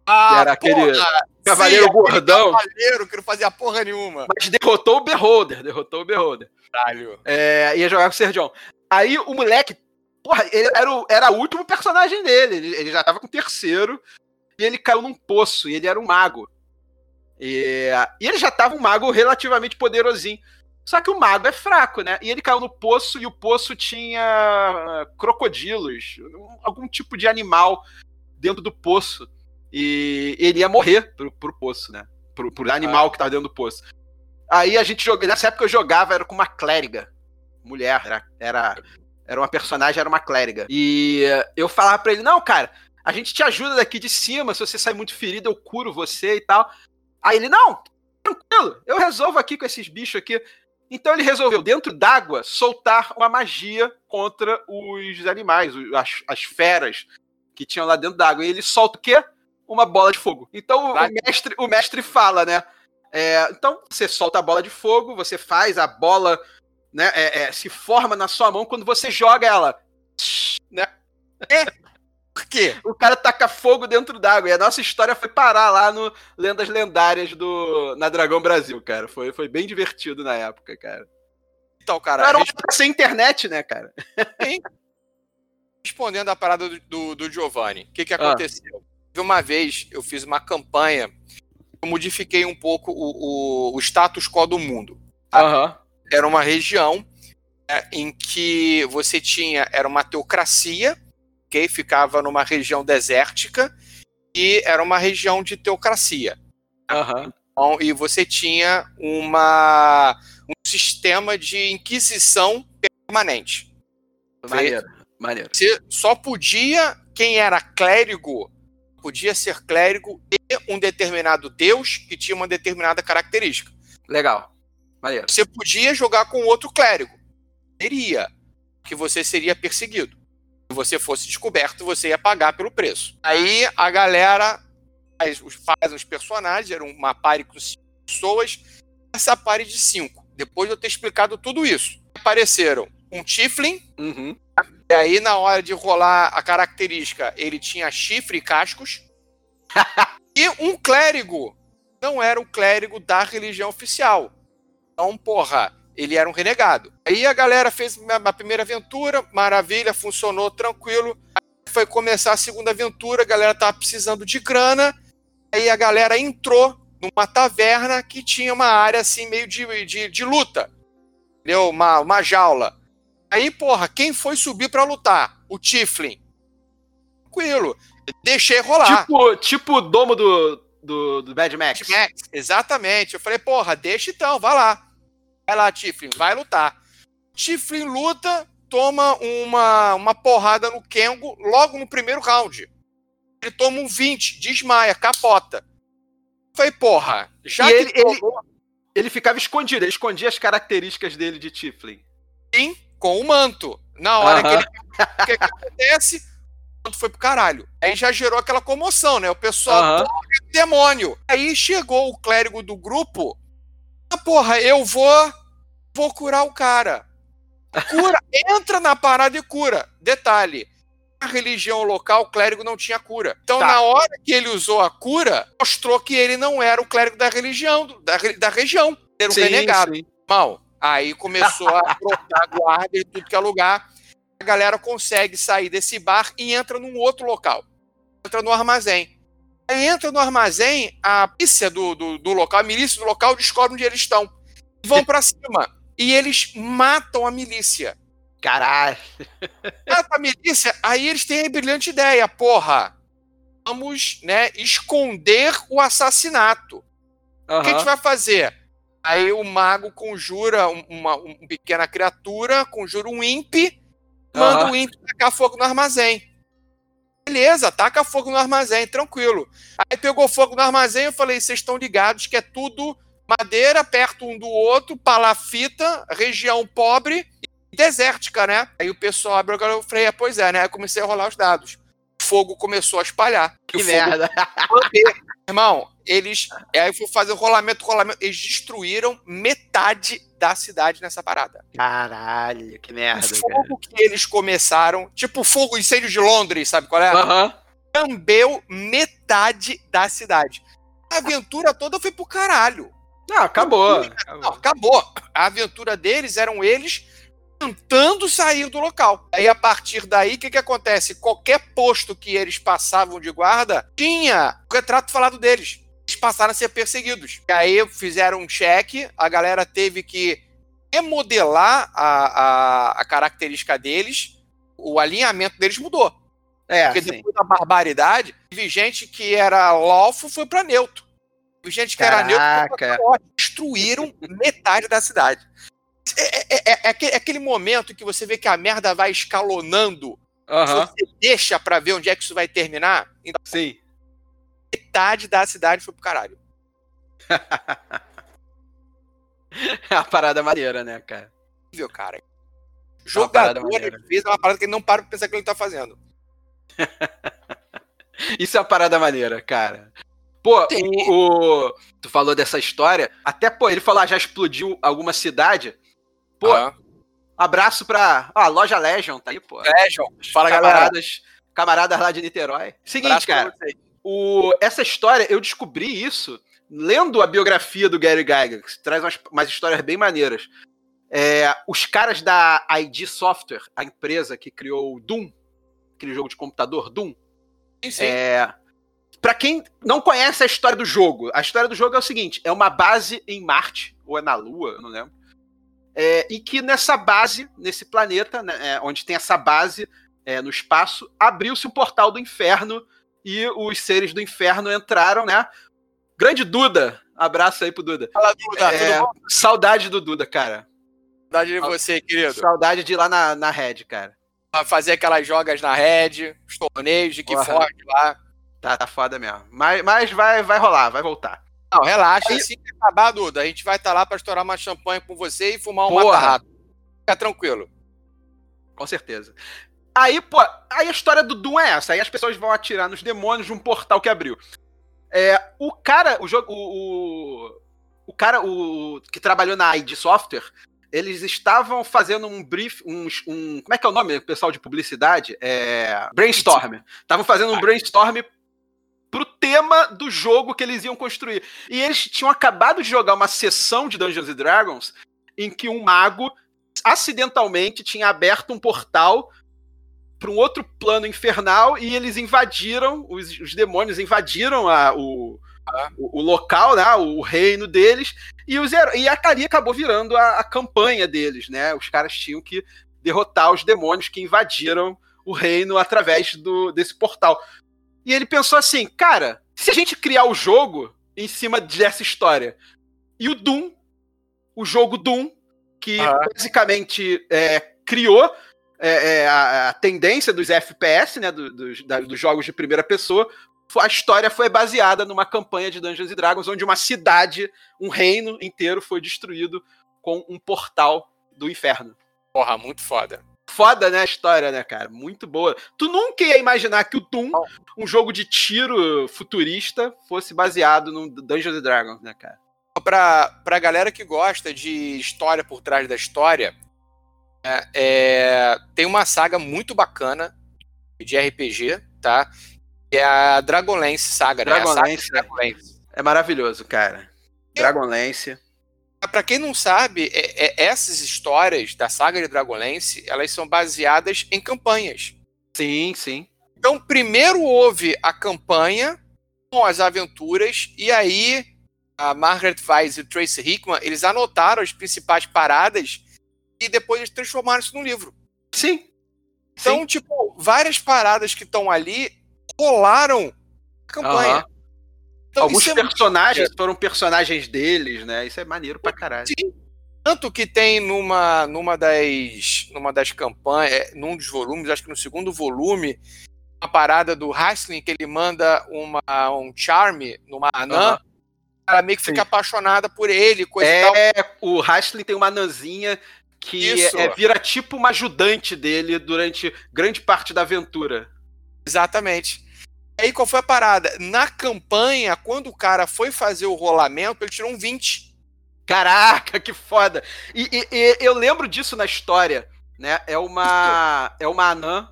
Ah, que era aquele porra, cavaleiro sim, gordão. Cavaleiro que não fazia porra nenhuma. Mas derrotou o Beholder, derrotou o Beholder. Caralho. É, ia jogar com o John. Aí o moleque, porra, ele era o, era o último personagem dele. Ele, ele já tava com o terceiro. E ele caiu num poço, e ele era um mago. E, e ele já tava um mago relativamente poderosinho. Só que o mago é fraco, né? E ele caiu no poço e o poço tinha crocodilos, algum tipo de animal dentro do poço. E ele ia morrer pro, pro poço, né? Pro, pro animal ah. que tava dentro do poço. Aí a gente jogava. Nessa época eu jogava, era com uma clériga. Mulher, era, era, era uma personagem, era uma clériga. E eu falava pra ele: Não, cara, a gente te ajuda daqui de cima. Se você sair muito ferido, eu curo você e tal. Aí ele: Não, tranquilo, eu resolvo aqui com esses bichos aqui. Então ele resolveu, dentro d'água, soltar uma magia contra os animais, as, as feras que tinham lá dentro d'água. E ele solta o quê? Uma bola de fogo. Então o, mestre, o mestre fala, né? É, então você solta a bola de fogo, você faz a bola, né? É, é, se forma na sua mão quando você joga ela, né? É. Por quê? O cara taca fogo dentro d'água. E a nossa história foi parar lá no Lendas Lendárias do na Dragão Brasil, cara. Foi, foi bem divertido na época, cara. Então, cara. Era gente... sem internet, né, cara? Sim. Respondendo a parada do, do, do Giovanni, o que, que ah. aconteceu? Ah. Uma vez eu fiz uma campanha, eu modifiquei um pouco o, o, o status quo do mundo. Uhum. Era uma região é, em que você tinha, era uma teocracia, ok? Ficava numa região desértica e era uma região de teocracia. Uhum. Então, e você tinha uma, um sistema de inquisição permanente. Maneiro, maneiro. Você só podia, quem era clérigo, podia ser clérigo e um determinado deus que tinha uma determinada característica. Legal. Maneiro. Você podia jogar com outro clérigo. Teria. Que você seria perseguido você fosse descoberto, você ia pagar pelo preço. Aí a galera faz, faz os personagens, era uma party com cinco pessoas, essa party de cinco. Depois de eu ter explicado tudo isso, apareceram um Tiflin, uhum. E aí na hora de rolar a característica, ele tinha chifre e cascos, [laughs] e um clérigo. Não era o clérigo da religião oficial. Então, porra, ele era um renegado. Aí a galera fez a primeira aventura, maravilha, funcionou tranquilo. Aí foi começar a segunda aventura, a galera tava precisando de grana. Aí a galera entrou numa taverna que tinha uma área assim meio de, de, de luta. Entendeu? Uma, uma jaula. Aí, porra, quem foi subir para lutar? O Tiflin. Tranquilo. Deixei rolar. Tipo, tipo o domo do, do, do Mad Max. Mad Max. Exatamente. Eu falei, porra, deixa então, vai lá. Vai lá, Tiflin, vai lutar. Tiflin luta, toma uma, uma porrada no Kengo logo no primeiro round. Ele toma um 20, desmaia, capota. Falei, porra, já e que ele, tomou... ele, ele ficava escondido, ele escondia as características dele de Tiflin. Sim, com o manto. Na hora que ele. O que, que acontece? Quando foi pro caralho. Aí já gerou aquela comoção, né? O pessoal, Aham. porra, demônio. Aí chegou o clérigo do grupo. Ah, porra, eu vou. Vou curar o cara. Cura, [laughs] entra na parada e cura. Detalhe. A religião local, o clérigo não tinha cura. Então, Tá. na hora que ele usou a cura, mostrou que ele não era o clérigo da religião, da, da região. Era um renegado. sim. Mal. Aí começou a brotar guarda e tudo que é lugar. A galera consegue sair desse bar e entra num outro local. Entra no armazém. Aí entra no armazém, a polícia do, do, do local, a milícia do local, descobre onde eles estão. E vão pra cima. E eles matam a milícia. Caralho. Mata a milícia, aí eles têm a brilhante ideia, porra. Vamos, né, esconder o assassinato. O que a gente vai fazer? Aí o mago conjura um- uma, uma pequena criatura, conjura um imp, manda o imp tacar fogo no armazém. Beleza, taca fogo no armazém, tranquilo. Aí pegou fogo no armazém, eu falei, vocês estão ligados que é tudo madeira perto um do outro, palafita, região pobre e desértica, né? Aí o pessoal abriu, eu falei, é, pois é, né? Aí comecei a rolar os dados. O fogo começou a espalhar. Que o fogo merda. [laughs] Irmão, eles. Aí fui fazer o rolamento, rolamento. Eles destruíram metade da cidade nessa parada. Caralho, que O merda, cara. fogo que eles começaram, tipo fogo incêndio de Londres, sabe qual é? Aham. Lambeu metade da cidade. A aventura toda foi pro caralho. Não, acabou. Não, acabou. acabou. A aventura deles eram eles tentando sair do local. Aí a partir daí, o que, que acontece? Qualquer posto que eles passavam de guarda tinha o retrato falado deles. Eles passaram a ser perseguidos. E aí fizeram um cheque, a galera teve que remodelar a, a, a característica deles, o alinhamento deles mudou. É, Porque sim. depois da barbaridade, teve gente que era lawful foi pra neutro. Teve gente que era neutro foi pra Caraca. Destruíram metade da cidade. É, é- é- é aquele, é momento que você vê que a merda vai escalonando. Aham. Você deixa pra ver onde é que isso vai terminar. Então, Sim. metade da cidade foi pro caralho. [laughs] É uma parada maneira, né, cara? Incrível, cara. É Jogador, maneira. ele fez uma parada que ele não para pra pensar que ele tá fazendo. [laughs] Isso é uma parada maneira, cara. Pô, o, o- Tu falou dessa história. Até, pô, ele falou, ah, já explodiu alguma cidade. Pô, Aham. abraço pra. Ó, a loja Legion tá aí, pô. João. Fala, galera. camaradas, camaradas lá de Niterói. Seguinte, Abraço cara. O, essa história, eu descobri isso lendo a biografia do Gary Gygax, que traz umas, umas histórias bem maneiras. É, os caras da ID Software, a empresa que criou o Doom, aquele jogo de computador, Doom, Sim, sim. é, para quem não conhece a história do jogo, a história do jogo é o seguinte: é uma base em Marte, ou é na Lua, eu não lembro. É, e que nessa base, nesse planeta, né, é, onde tem essa base é, no espaço, abriu-se o portal do inferno e os seres do inferno entraram, né? Grande Duda, abraço aí pro Duda. Fala, Duda. É, Tudo bom? saudade do Duda, cara. Saudade de você, querido. Saudade de ir lá na, na Red, cara. Pra fazer aquelas jogas na rede, os torneios de que forte lá. Tá, tá foda mesmo. Mas, mas vai, vai rolar, vai voltar. Não, relaxa. Aí- Assim que acabar, Duda, a gente vai estar lá pra estourar uma champanhe com você e fumar um mata-rato. Fica tranquilo. Com certeza. Aí, pô, aí a história do Doom é essa. Aí as pessoas vão atirar nos demônios de um portal que abriu. É, o cara, o jogo, o, o, o cara, o que trabalhou na ID Software, eles estavam fazendo um brief, um, um como é que é o nome, pessoal de publicidade? É, brainstorm. Estavam fazendo um brainstorm pro tema do jogo que eles iam construir. E eles tinham acabado de jogar uma sessão de Dungeons and Dragons em que um mago acidentalmente tinha aberto um portal para um outro plano infernal e eles invadiram, os, os demônios invadiram a- o, o, local, né, o reino deles, e, os, e a Kari acabou virando a, a campanha deles, né? Os caras tinham que derrotar os demônios que invadiram o reino através do, desse portal. E ele pensou assim, cara, se a gente criar o jogo em cima dessa história, e o Doom, o jogo Doom, que Aham. basicamente é, criou é, é, a, a tendência dos FPS, né, do- dos, da- dos jogos de primeira pessoa, a história foi baseada numa campanha de Dungeons and Dragons, onde uma cidade, um reino inteiro foi destruído com um portal do inferno. Porra, muito foda. Foda, né, a história, né, cara? Muito boa. Tu nunca ia imaginar que o Doom, um jogo de tiro futurista, fosse baseado no Dungeons Dragons, né, cara? Pra, pra galera que gosta de história por trás da história, é, é, tem uma saga muito bacana de RPG, tá? Que é a Dragonlance Saga, Dragonlance, né? Dragonlance. É maravilhoso, cara. Dragonlance. Para quem não sabe, é, é, essas histórias da saga de Dragonlance, elas são baseadas em campanhas. Sim, sim. Então, primeiro houve a campanha com as aventuras, e aí a Margaret Weiss e o Tracy Hickman, eles anotaram as principais paradas e depois eles transformaram isso num livro. Sim. Então, sim. tipo, várias paradas que estão ali rolaram a campanha. Uhum. Então, Alguns é personagens muito... foram personagens deles, né? Isso é maneiro pra caralho. Sim. Tanto que tem numa, numa das numa das campanhas, é, num dos volumes, acho que no segundo volume, uma parada do Haslin que ele manda uma, um charme numa anã. Uhum. Ela meio que fica Sim. apaixonada por ele, coisa é, tal. o Haslin tem uma anãzinha que é, vira tipo uma ajudante dele durante grande parte da aventura. Exatamente aí qual foi a parada? Na campanha, quando o cara foi fazer o rolamento, ele tirou um 20. Caraca, que foda! E, e, e eu lembro disso na história, né? É uma. É uma anã.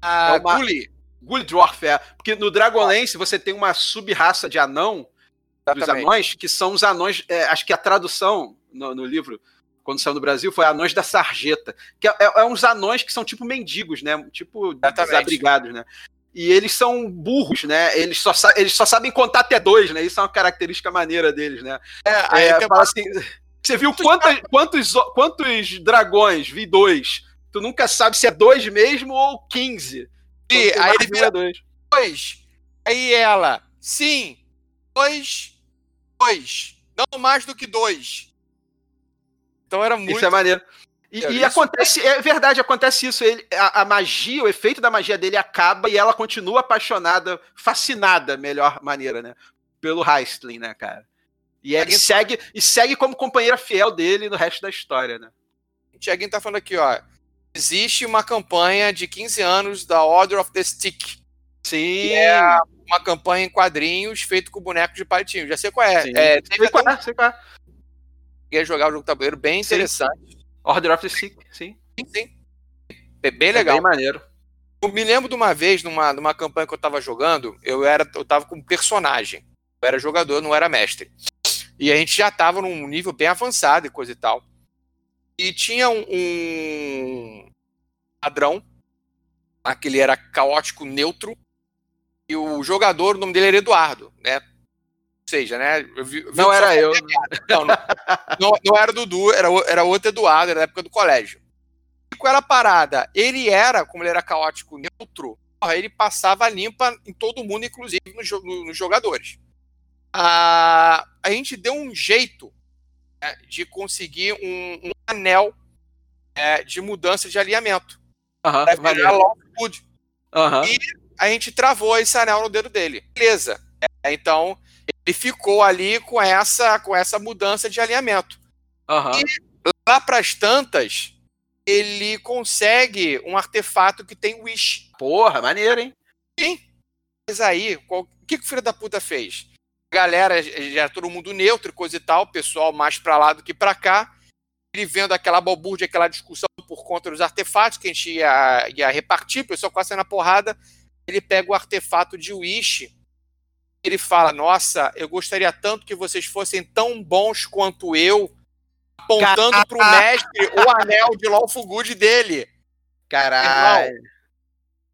A é uma... Gully. Guldorf, é. Porque no Dragonlance você tem uma sub-raça de anão, Exatamente. dos anões, que são os anões. É, acho que a tradução no, no, livro, quando saiu no Brasil, foi Anões da Sarjeta. Que é, é, é uns anões que são tipo mendigos, né? Tipo Exatamente. desabrigados, né? E eles são burros, né? Eles só, eles só sabem contar até dois, né? Isso é uma característica maneira deles, né? É, aí é, fala assim, você viu quantos, quantos, quantos dragões vi dois? Tu nunca sabe se é dois mesmo ou quinze. E aí ele vira dois. dois. Aí ela, sim, dois, dois. Não mais do que dois. Então era muito. Isso é maneiro. E, é, e acontece, é verdade, acontece isso. Ele, a, a, magia, o efeito da magia dele acaba e ela continua apaixonada, fascinada, melhor maneira, né? Pelo Heistling, né, cara? E ele segue, e segue como companheira fiel dele no resto da história, né? O Tiaguinho tá falando aqui, ó. Existe uma campanha de 15 anos da Order of the Stick. Sim. é uma campanha em quadrinhos feito com boneco de palitinho. Já sei qual é. Sim. é sei qual é, sei qual é. Ia jogar o jogo tabuleiro bem interessante. Order of the Sick, sim. Sim, sim. É bem legal. É bem maneiro. Eu me lembro de uma vez, numa, numa campanha que eu tava jogando, eu era eu tava com personagem. Eu era jogador, não era mestre. E a gente já tava num nível bem avançado e coisa e tal. E tinha um, um padrão, aquele era caótico neutro, e o jogador, o nome dele era Eduardo, né? Seja, né? Eu vi, vi não era eu. Não, não, não, não, era Dudu, era, era outro Eduardo, era da época do colégio. Qual era a parada? Ele era, como ele era caótico neutro, ele passava limpa em todo mundo, inclusive nos, nos jogadores. A, a gente deu um jeito né, de conseguir um, um anel é, de mudança de alinhamento. Uhum, pra virar Uhum. E a gente travou esse anel no dedo dele. Beleza. É, então, ele ficou ali com essa, com essa mudança de alinhamento. Uhum. E lá para as tantas, ele consegue um artefato que tem Wish. Porra, maneiro, hein? Sim. Mas aí, qual, o que, que o filho da puta fez? galera, já todo mundo neutro, coisa e tal, pessoal mais para lá do que para cá. Ele vendo aquela balbúrdia, aquela discussão por conta dos artefatos que a gente ia, ia repartir, o pessoal quase na porrada. Ele pega o artefato de Wish ele fala: Nossa, eu gostaria tanto que vocês fossem tão bons quanto eu, apontando para o mestre o anel de Lawful Good dele. Caralho.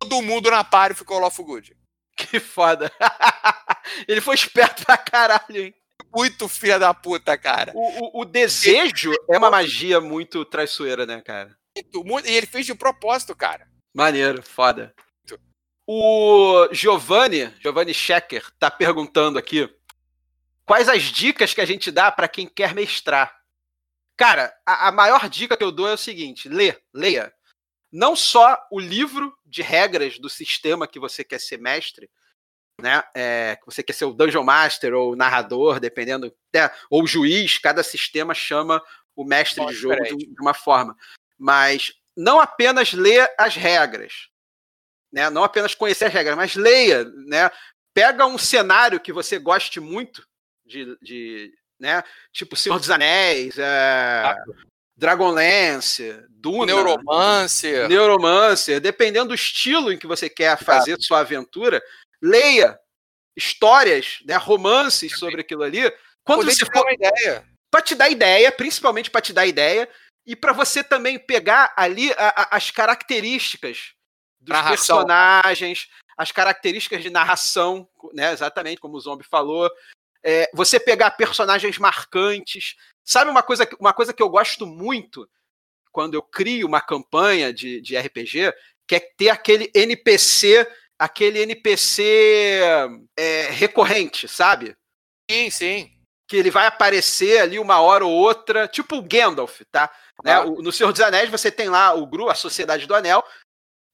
todo mundo na páreo ficou Lawful Good. Que foda. [laughs] ele foi esperto pra caralho, hein? Muito filha da puta, cara. O, o, o desejo ele... é uma magia muito traiçoeira, né, cara? Muito, muito, e ele fez de propósito, cara. Maneiro, foda. O Giovanni, Giovanni Schecker, tá perguntando aqui quais as dicas que a gente dá para quem quer mestrar. Cara, a, a, maior dica que eu dou é o seguinte: lê, leia. Não só o livro de regras do sistema que você quer ser mestre, né? É, que você quer ser o Dungeon Master ou o narrador, dependendo, né? ou juiz, cada sistema chama o mestre Nossa, de jogo de, de uma forma. Mas não apenas ler as regras, né? Não apenas conhecer as regras, mas leia, né? Pega um cenário que você goste muito de, de né? Tipo Senhor dos Anéis, é. Dragonlance, Duna, Neuromancer, Neuromancer, dependendo do estilo em que você quer fazer sua aventura, leia histórias, né, romances sobre aquilo ali. Quando Poder você for uma ideia, para te dar ideia, principalmente para te dar ideia e para você também pegar ali a, a, as características dos narração. personagens, as características de narração, né, exatamente como o Zombie falou, é, você pegar personagens marcantes. Sabe uma coisa, uma coisa que eu gosto muito quando eu crio uma campanha de, de RPG, que é ter aquele NPC, aquele NPC é, recorrente, sabe? Sim, sim. Que ele vai aparecer ali uma hora ou outra, tipo o Gandalf, tá? Né? O, no Senhor dos Anéis você tem lá o Gru, a Sociedade do Anel,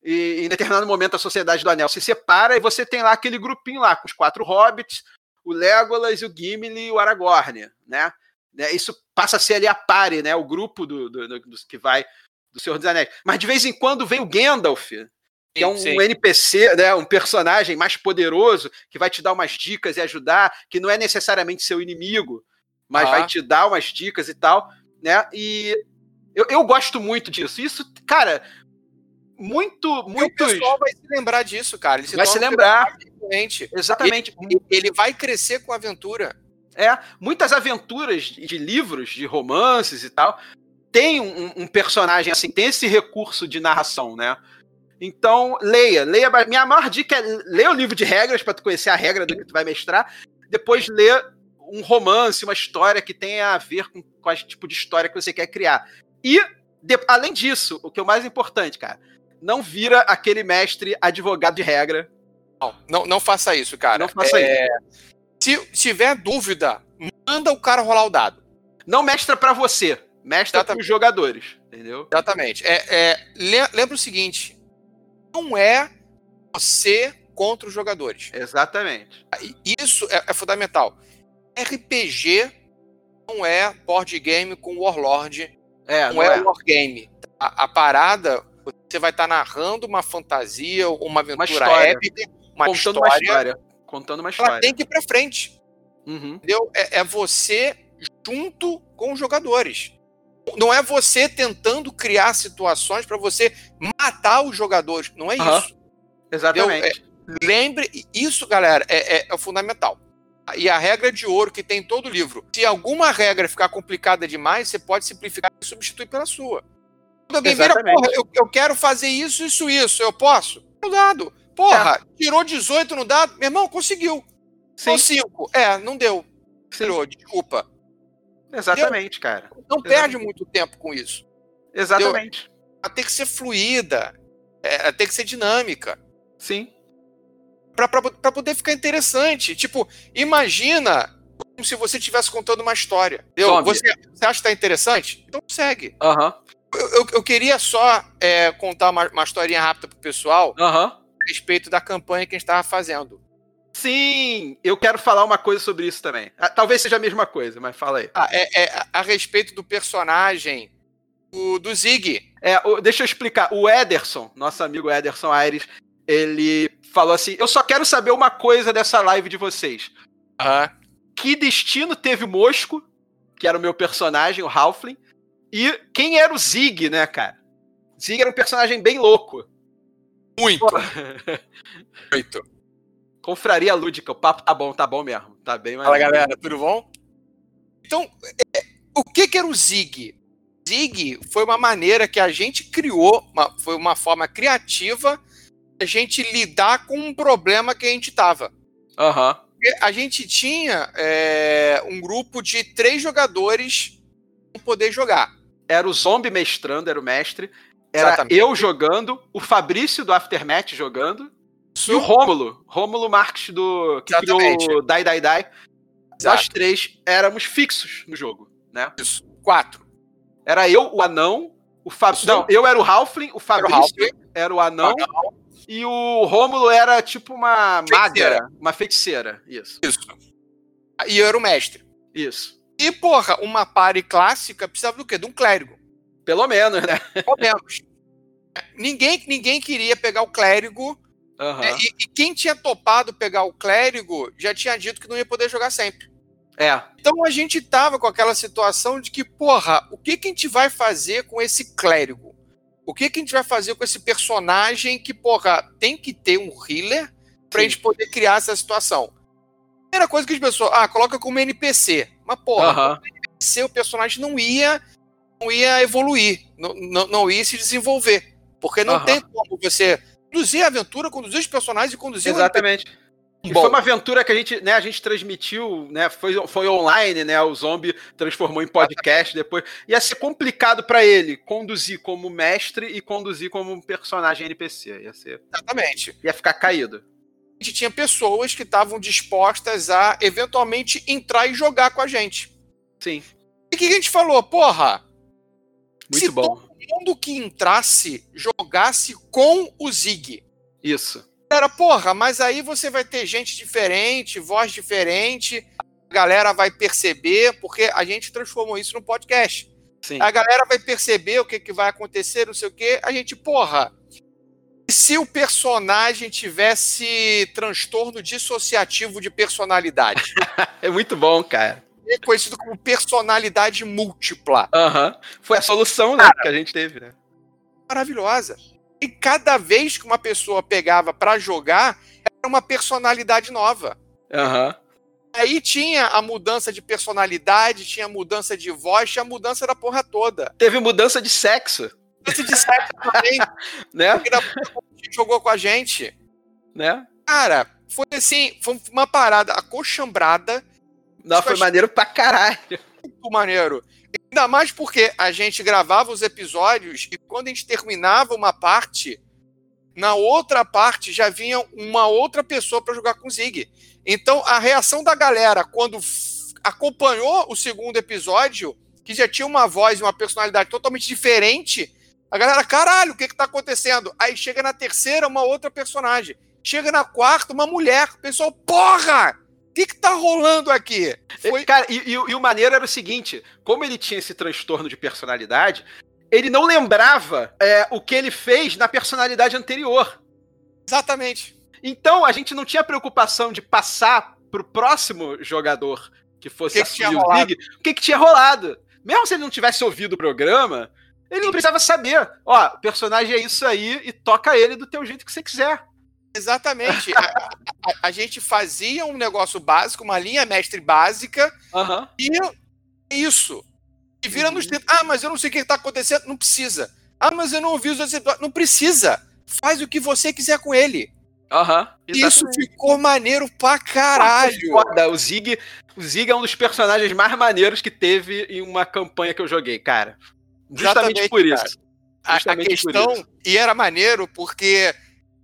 e em determinado momento a Sociedade do Anel se separa e você tem lá aquele grupinho lá com os quatro hobbits, o Legolas, o Gimli e o Aragorn, né? né? Isso passa a ser ali a pare, né? O grupo do, do, do, do, que vai do Senhor dos Anéis. Mas de vez em quando vem o Gandalf, que é um, um, NPC, né? Um personagem mais poderoso que vai te dar umas dicas e ajudar, que não é necessariamente seu inimigo, mas ah. vai te dar umas dicas e tal, né? E eu, eu gosto muito disso. Isso, cara, muito, muito. O pessoal vai se lembrar disso, cara. Ele se vai se lembrar. Exatamente. Ele, ele, vai crescer com a aventura. É, muitas aventuras de livros, de romances e tal, tem um, um personagem assim, tem esse recurso de narração, né? Então, leia, leia. Minha maior dica é ler o livro de regras para tu conhecer a regra do que tu vai mestrar. Depois ler um romance, uma história que tenha a ver com qual tipo de história que você quer criar. E, de, além disso, o que é o mais importante, cara, não vira aquele mestre advogado de regra. Não, não, não faça isso, cara. Não faça é... isso. Se tiver dúvida, manda o cara rolar o dado. Não mestra para você, mestra para os jogadores, entendeu? Exatamente. É, é, lembra o seguinte: não é você contra os jogadores. Exatamente. Isso é, é fundamental. RPG não é board game com Warlord. É, não, não é, é wargame. A, a parada você vai estar tá narrando uma fantasia, uma aventura uma épica, uma contando história, uma história. Contando uma história. Ela tem que ir pra frente. Uhum. Entendeu? É, é, você junto com os jogadores. Não é você tentando criar situações para você matar os jogadores. Não é uhum. isso. Exatamente. É, lembre, isso, galera, é, é, é fundamental. E a regra de ouro que tem em todo livro. Se alguma regra ficar complicada demais, você pode simplificar e substituir pela sua. Quando alguém vira, porra, eu, eu, quero fazer isso, isso, isso, eu posso? No dado. Porra, é. tirou 18 no dado, meu irmão, conseguiu. Sim. 5. É, não deu. Tirou, desculpa. Exatamente, deu. cara. Não Exatamente. perde muito tempo com isso. Exatamente. Ela tem que ser fluida, é, tem que ser dinâmica. Sim. Pra, pra, pra poder ficar interessante. Tipo, imagina como se você estivesse contando uma história. Você, você acha que tá interessante? Então segue. Aham. Uhum. Eu, eu, queria só é, contar uma, uma historinha rápida pro pessoal uhum. a respeito da campanha que a gente estava fazendo. Sim, eu quero falar uma coisa sobre isso também. Ah, talvez seja a mesma coisa, mas fala aí. Ah, é, é, a respeito do personagem do, do Zig. É, o, deixa eu explicar. O Ederson, nosso amigo Ederson Aires, ele falou assim: Eu só quero saber uma coisa dessa live de vocês. Uhum. Que destino teve o Mosco, que era o meu personagem, o Halfling, e quem era o Zig, né, cara? Zig era um personagem bem louco. Muito. [laughs] Muito. Confraria lúdica, o papo tá bom, tá bom mesmo. Tá bem Fala, galera, tudo bom? Então, é, o que, que era o Zig? Zig foi uma maneira que a gente criou, uma, foi uma forma criativa a gente lidar com um problema que a gente tava. Aham. Uhum. A gente tinha é, um grupo de três jogadores poder jogar era o Zombie mestrando, era o mestre. Era Exatamente. eu jogando, o Fabrício do Aftermath jogando. E o Rômulo, Rômulo Marques do que Exatamente. criou Die Die Die. Exato. Nós três éramos fixos no jogo, né? Isso. Quatro. Era eu, o anão, o Fabrício. Não, eu era o Halfling, o Fabrício era o, era o anão. anão. E o Rômulo era tipo uma feiticeira. maga, uma feiticeira. Isso. Isso. E eu era o mestre. Isso. E, porra, uma pare clássica precisava do quê? De um clérigo. Pelo menos, né? Pelo menos. Ninguém, ninguém queria pegar o clérigo. Né, e, e quem tinha topado pegar o clérigo já tinha dito que não ia poder jogar sempre. É. Então a gente tava com aquela situação de que, porra, o que, que a gente vai fazer com esse clérigo? O que, que a gente vai fazer com esse personagem que, porra, tem que ter um healer pra Sim. gente poder criar essa situação? Primeira coisa que as pessoas, ah, coloca como NPC. Mas, porra. NPC o personagem não ia, não ia evoluir, não, não, não ia se desenvolver. Porque não tem como você conduzir a aventura, conduzir os personagens e conduzir o Exatamente. E Bom. foi uma aventura que a gente, né, a gente transmitiu, né, foi, foi online, né, o Zombie transformou em podcast depois. Ia ser complicado pra ele conduzir como mestre e conduzir como um personagem NPC. Ia ser, Exatamente. ia ficar caído. Gente tinha pessoas que estavam dispostas a eventualmente entrar e jogar com a gente. Sim, E o que a gente falou? Porra, muito se bom. todo mundo que entrasse jogasse com o Zig. Isso. Era, porra, mas aí você vai ter gente diferente, voz diferente, a galera vai perceber, porque a gente transformou isso no podcast. Sim. A galera vai perceber o que, que vai acontecer, não sei o quê. A gente, porra, se o personagem tivesse transtorno dissociativo de personalidade? [laughs] É muito bom, cara. É conhecido como personalidade múltipla. Aham. Foi a solução, né, que a gente teve, né? Maravilhosa. E cada vez que uma pessoa pegava pra jogar, era uma personalidade nova. Aham. Aí tinha a mudança de personalidade, tinha a mudança de voz, tinha a mudança da porra toda. Teve mudança de sexo, Mudança de sexo também, [laughs] né? porque da jogou com a gente. né? Cara, foi assim, foi uma parada acochambrada, Não, foi Mas- maneiro pra caralho. muito maneiro. Ainda mais porque a gente gravava os episódios e quando a gente terminava uma parte, na outra parte já vinha uma outra pessoa pra jogar com o Zig. Então a reação da galera quando acompanhou o segundo episódio, que já tinha uma voz e uma personalidade totalmente diferente, a galera, caralho, o que que tá acontecendo? Aí chega na terceira uma outra personagem. Chega na quarta uma mulher. O pessoal, porra! O que que tá rolando aqui? Foi Cara, e, e o- e o maneiro era o seguinte: como ele tinha esse transtorno de personalidade, ele não lembrava é, o que ele fez na personalidade anterior. exatamente. Então a gente não tinha preocupação de passar pro próximo jogador que fosse Que que tinha assumir o rolado? Zig, o que, que tinha rolado. Mesmo se ele não tivesse ouvido o programa, ele não precisava saber. Ó, o personagem é isso aí e toca ele do teu jeito que você quiser. Exatamente. a, a- a gente fazia um negócio básico, uma linha mestre básica, Aham. e é isso. E vira Uhum. nos dedos. Ah, mas eu não sei o que está acontecendo. Não precisa. Ah, mas eu não ouvi os outros episódios. Não precisa. Faz o que você quiser com ele. Aham. Isso ficou maneiro pra caralho. Foda, o Zig, o Zig é um dos personagens mais maneiros que teve em uma campanha que eu joguei, cara. Justamente Exatamente, por isso. A, a Justamente por questão. isso. E era maneiro porque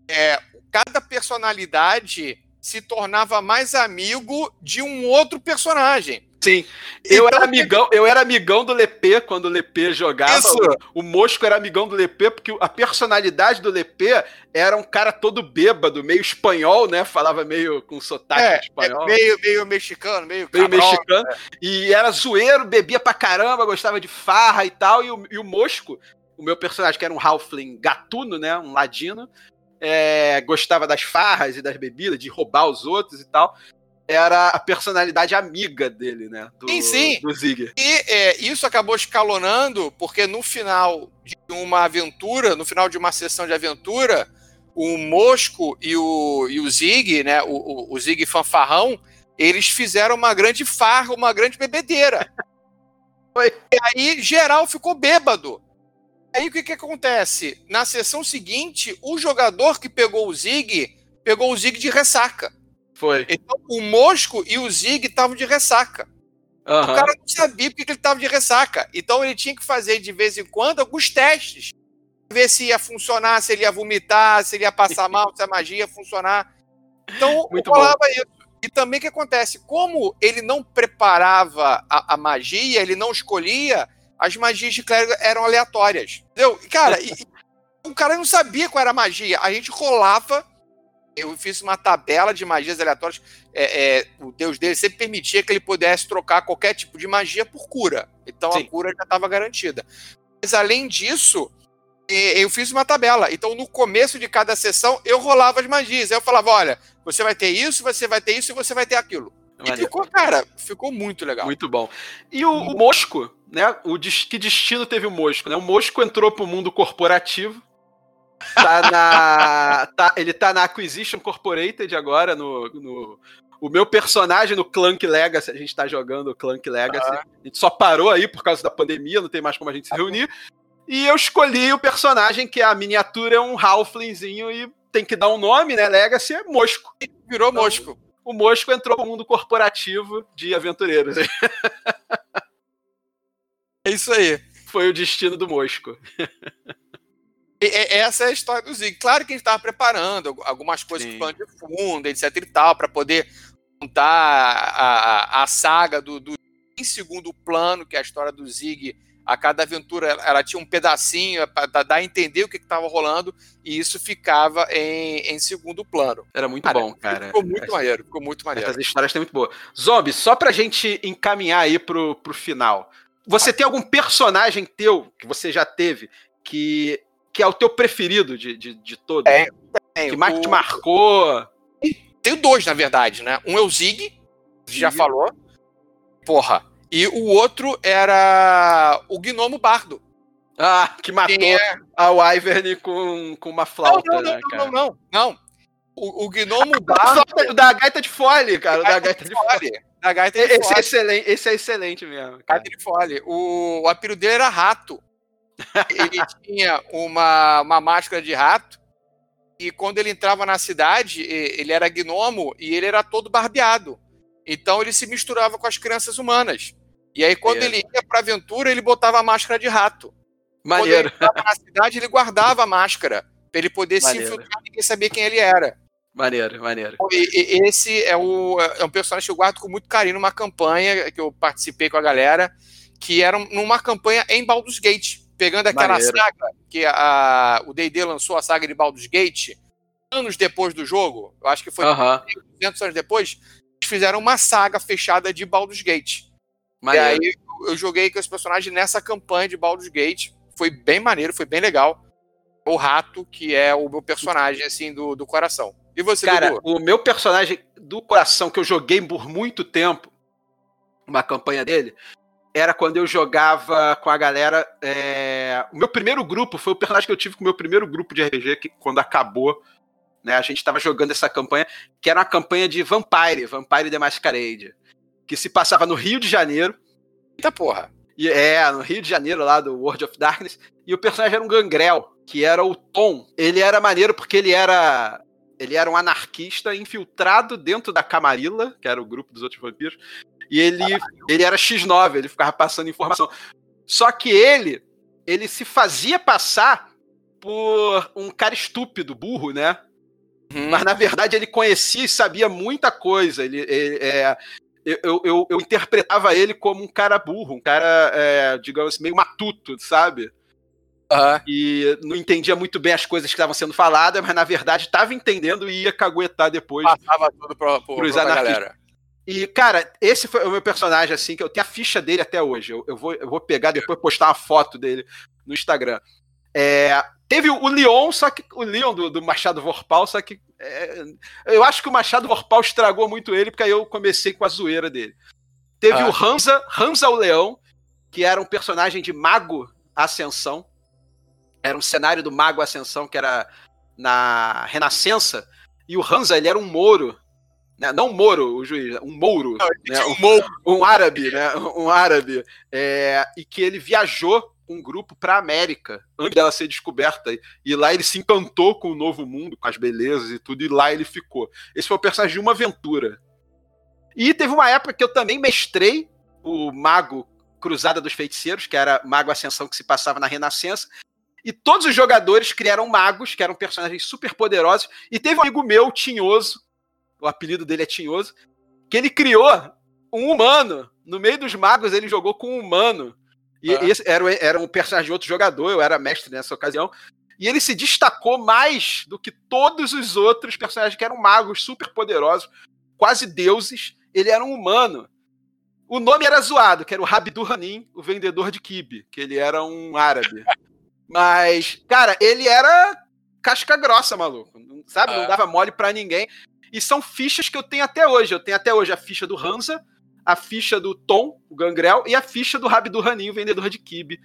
é, cada personalidade se tornava mais amigo de um outro personagem. Sim. Eu Então, era amigão, eu era amigão do Lepê quando o Lepê jogava. Isso. O Mosco era amigão do Lepê porque a personalidade do Lepê era um cara todo bêbado, meio espanhol, né? Falava meio com sotaque É, espanhol. é meio, meio mexicano, meio, meio cabrão. mexicano. E era zoeiro, bebia pra caramba, gostava de farra e tal. E o, e o Mosco, o meu personagem, que era um Halfling gatuno, né? Um ladino, é, gostava das farras e das bebidas, de roubar os outros e tal. Era a personalidade amiga dele, né? Do, Sim, sim. do Zig. E é, isso acabou escalonando, porque no final de uma aventura, no final de uma sessão de aventura, o Mosco e o, e o Zig, né? O, o, o Zig fanfarrão, eles fizeram uma grande farra, uma grande bebedeira. [laughs] E aí geral ficou bêbado. Aí o que, que acontece? Na sessão seguinte, o jogador que pegou o Zig pegou o Zig de ressaca. Foi. Então o Mosco e o Zig estavam de ressaca. O Aham. cara não sabia porque que ele estava de ressaca. Então ele tinha que fazer de vez em quando alguns testes. Ver se ia funcionar, se ele ia vomitar, se ele ia passar [laughs] mal, se a magia ia funcionar. Então rolava isso. E também o que acontece? Como ele não preparava a, a magia, ele não escolhia, as magias de clérigo eram aleatórias. Entendeu? Cara, e o cara não sabia qual era a magia. A gente rolava. Eu fiz uma tabela de magias aleatórias é, é, o deus dele sempre permitia que ele pudesse trocar qualquer tipo de magia por cura. Então Sim. a cura já estava garantida. Mas além disso, eu fiz uma tabela. Então, no começo de cada sessão, eu rolava as magias. Aí eu falava: olha, você vai ter isso, você vai ter isso e você vai ter aquilo. E ficou, cara, ficou muito legal. Muito bom. E o, o Mosco, né? O que destino teve o Mosco, né? O Mosco entrou pro mundo corporativo. Tá na. tá, ele tá na Acquisition Corporated agora, no, no o meu personagem no Clank Legacy, a gente tá jogando o Clank Legacy. A gente só parou aí por causa da pandemia, não tem mais como a gente se reunir. E eu escolhi o personagem que a miniatura é um Halflingzinho e tem que dar um nome, né? Legacy é Mosco. Virou então, Mosco. O Mosco entrou no mundo corporativo de aventureiros. [laughs] É isso aí. Foi o destino do Mosco. [laughs] essa é a história do Zig. Claro que a gente estava preparando algumas coisas Sim. de fundo, etc e tal, para poder contar a, a, a saga do, do, em segundo plano, que é a história do Zig. A cada aventura ela tinha um pedacinho para dar a entender o que estava rolando, e isso ficava em, em segundo plano. Era muito cara, bom, cara. Ficou muito Essa, maneiro, ficou muito maneiro. Essas histórias têm muito boas. Zombie, só pra gente encaminhar aí pro, pro final. Você tem algum personagem teu que você já teve que que é o teu preferido de, de, de todos? É, tem. Que mais o... te marcou? Tenho dois, na verdade, né? Um é o Zig, já falou. Porra. E o outro era o Gnomo Bardo. Ah, que matou é... a Wyvern com, com uma flauta. Não, não, né, não, não, não, não. O, o Gnomo [laughs] Bardo. O da gaita de fole, cara. O da gaita de fole. [laughs] Da gaita de esse, fole. É excelente, esse é excelente mesmo. Cara. Gaita de fole. O, o apelido dele era Rato ele tinha uma, uma máscara de rato. E quando ele entrava na cidade, ele era gnomo e ele era todo barbeado. Então ele se misturava com as crianças humanas. E aí, quando ele ia pra aventura, ele botava a máscara de rato. Maneiro. Quando ele estava na cidade, ele guardava a máscara. Pra ele poder maneiro. se infiltrar e ninguém saber quem ele era. Maneiro, maneiro. E, e, esse é, o, é um personagem que eu guardo com muito carinho numa campanha que eu participei com a galera, que era numa campanha em Baldur's Gate pegando aquela Maneiro. saga que a, o D&D lançou a saga de Baldur's Gate anos depois do jogo, eu acho que foi uh -huh. 200 anos depois, eles fizeram uma saga fechada de Baldur's Gate. Maneiro. E aí eu joguei com esse personagem nessa campanha de Baldur's Gate, foi bem maneiro, foi bem legal. O Rato, que é o meu personagem, assim, do, do coração. E você, Cara, Dudu? o meu personagem do coração, que eu joguei por muito tempo, uma campanha dele, era quando eu jogava com a galera. É... O meu primeiro grupo foi o personagem que eu tive com o meu primeiro grupo de RPG, que quando acabou, né, a gente estava jogando essa campanha, que era uma campanha de Vampire, Vampire the Masquerade, que se passava no Rio de Janeiro. Eita porra! E, é, no Rio de Janeiro, lá do World of Darkness. E o personagem era um gangrel, que era o Tom. Ele era maneiro porque ele era. Ele era um anarquista infiltrado dentro da Camarilla, que era o grupo dos outros vampiros, e ele, ele era X9, ele ficava passando informação. Só que ele, ele se fazia passar por um cara estúpido, burro, né? Uhum. Mas na verdade ele conhecia e sabia muita coisa. Ele, ele é, eu, eu, eu, interpretava ele como um cara burro, um cara, é, digamos assim, meio matuto, sabe? Uhum. E não entendia muito bem as coisas que estavam sendo faladas, mas na verdade estava entendendo e ia caguetar depois. Passava tudo pro, pro, pros pra galera. E, cara, esse foi o meu personagem, assim, que eu tenho a ficha dele até hoje. Eu, eu, vou, eu vou pegar depois postar uma foto dele no Instagram. É, teve o Leon, só que o Leon do, do Machado Vorpal, só que é, eu acho que o Machado Vorpal estragou muito ele, porque aí eu comecei com a zoeira dele. Teve ah. o Hansa, Hansa o Leão, que era um personagem de Mago Ascensão. Era um cenário do Mago Ascensão, que era na Renascença. E o Hansa, ele era um Moro né? não Moro, o juiz, um Mouro, não, né? um, um, árabe, né? um árabe, é, e que ele viajou um grupo para a América antes dela ser descoberta e lá ele se encantou com o novo mundo, com as belezas e tudo, e lá ele ficou. Esse foi o personagem de uma aventura. E teve uma época que eu também mestrei o Mago Cruzada dos Feiticeiros, que era Mago Ascensão que se passava na Renascença, e todos os jogadores criaram magos, que eram personagens super poderosos, e teve um amigo meu, Tinhoso, o apelido dele é Tinhoso, que ele criou um humano. No meio dos magos, ele jogou com um humano. E ah. esse era, era um personagem de outro jogador, eu era mestre nessa ocasião. E ele se destacou mais do que todos os outros personagens que eram magos super poderosos, quase deuses. Ele era um humano. O nome era zoado, que era o Rabdu Hanin, o vendedor de kibe, que ele era um árabe. [laughs] Mas, cara, ele era casca grossa, maluco. Sabe? Não dava mole para ninguém. E são fichas que eu tenho até hoje. Eu tenho até hoje a ficha do Hansa, a ficha do Tom, o Gangrel, e a ficha do Rabi do Raninho, vendedor de kibe,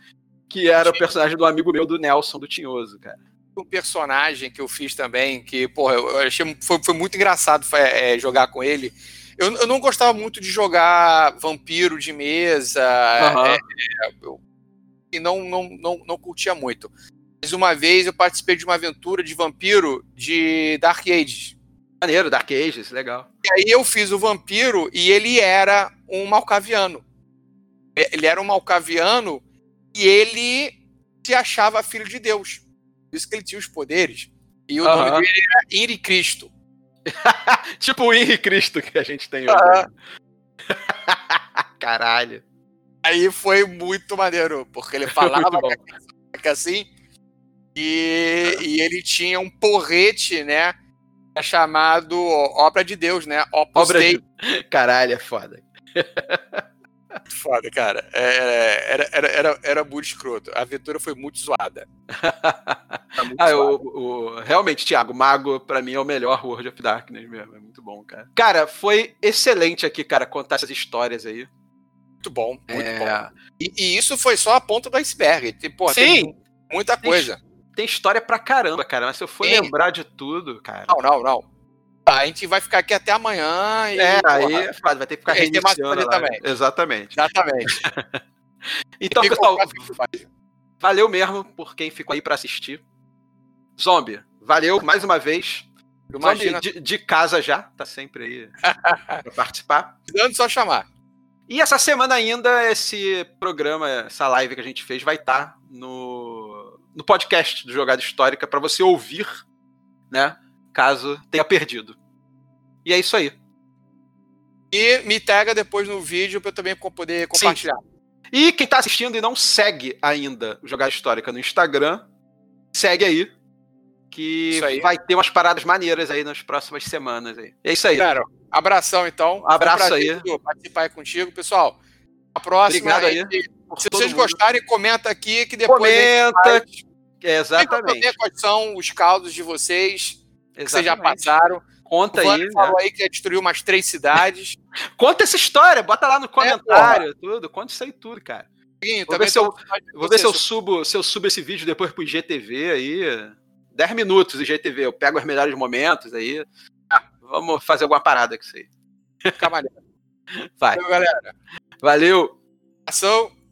que era o personagem do amigo meu, do Nelson, do Tinhoso, cara. Um personagem que eu fiz também, que, porra, eu achei foi, foi muito engraçado é, jogar com ele. Eu, eu, não gostava muito de jogar vampiro de mesa, uhum. é, eu, e não, não, não, não curtia muito. Mas uma vez eu participei de uma aventura de vampiro de Dark Ages. Maneiro, Dark Ages, legal. E aí eu fiz o vampiro e ele era um malcaviano. Ele era um malcaviano e ele se achava filho de Deus. Por isso que ele tinha os poderes. E o nome dele era Henri Cristo. [laughs] tipo o Henri Cristo que a gente tem hoje. [laughs] Caralho. Aí foi muito maneiro, porque ele [laughs] falava que assim, e, e ele tinha um porrete, né? Chamado Obra de Deus, né? Opus Obra Dei. De... [laughs] Caralho, é foda. Foda, cara. É, era, era, era, era muito escroto. A aventura foi muito zoada. [laughs] muito ah, zoada. O, o, realmente, Thiago, Mago, pra mim, é o melhor World of Darkness mesmo. É muito bom, cara. Cara, foi excelente aqui, cara, contar essas histórias aí. Muito bom, muito é... bom. E, e, isso foi só a ponta do iceberg. Pô, Sim. Tem muita coisa. Tem, tem, história pra caramba, cara. Mas se eu for Sim. lembrar de tudo, cara. Não, não, não. A gente vai ficar aqui até amanhã e. É, porra, aí é vai ter que ficar reiniciando lá. também. Exatamente. Exatamente. [laughs] então, pessoal, valeu mesmo por quem ficou aí para assistir. Zombie, valeu mais uma vez. Zombie de, de, casa já, tá sempre aí [laughs] pra participar. Dando só chamar. E essa semana ainda, esse programa, essa live que a gente fez, vai estar tá no, no podcast do Jogada Histórica para você ouvir, né? caso tenha perdido. E é isso aí. E me tega depois no vídeo para eu também poder compartilhar. Sim. E quem tá assistindo e não segue ainda o Jogada Histórica no Instagram, segue aí. Que aí. vai ter umas paradas maneiras aí nas próximas semanas aí. É isso aí. Cara, abração então. Abraço aí. Participar aí contigo, pessoal. A próxima. Obrigado aí. Se vocês mundo. gostarem, comenta aqui que depois. Comenta. É, exatamente. quais são os caldos de vocês que vocês já passaram. Conta o aí. falou né? aí que destruiu umas três cidades. [laughs] Conta essa história, bota lá no comentário, é, tudo. Conta isso aí tudo, cara. Sim, vou ver, se eu, vou ver se eu subo, se eu subo esse vídeo depois pro IGTV aí. 10 minutos IGTV, eu pego os melhores momentos aí. Ah, vamos fazer alguma parada com isso aí. Camarada. [laughs] Vai. Valeu, galera. Valeu. Ação.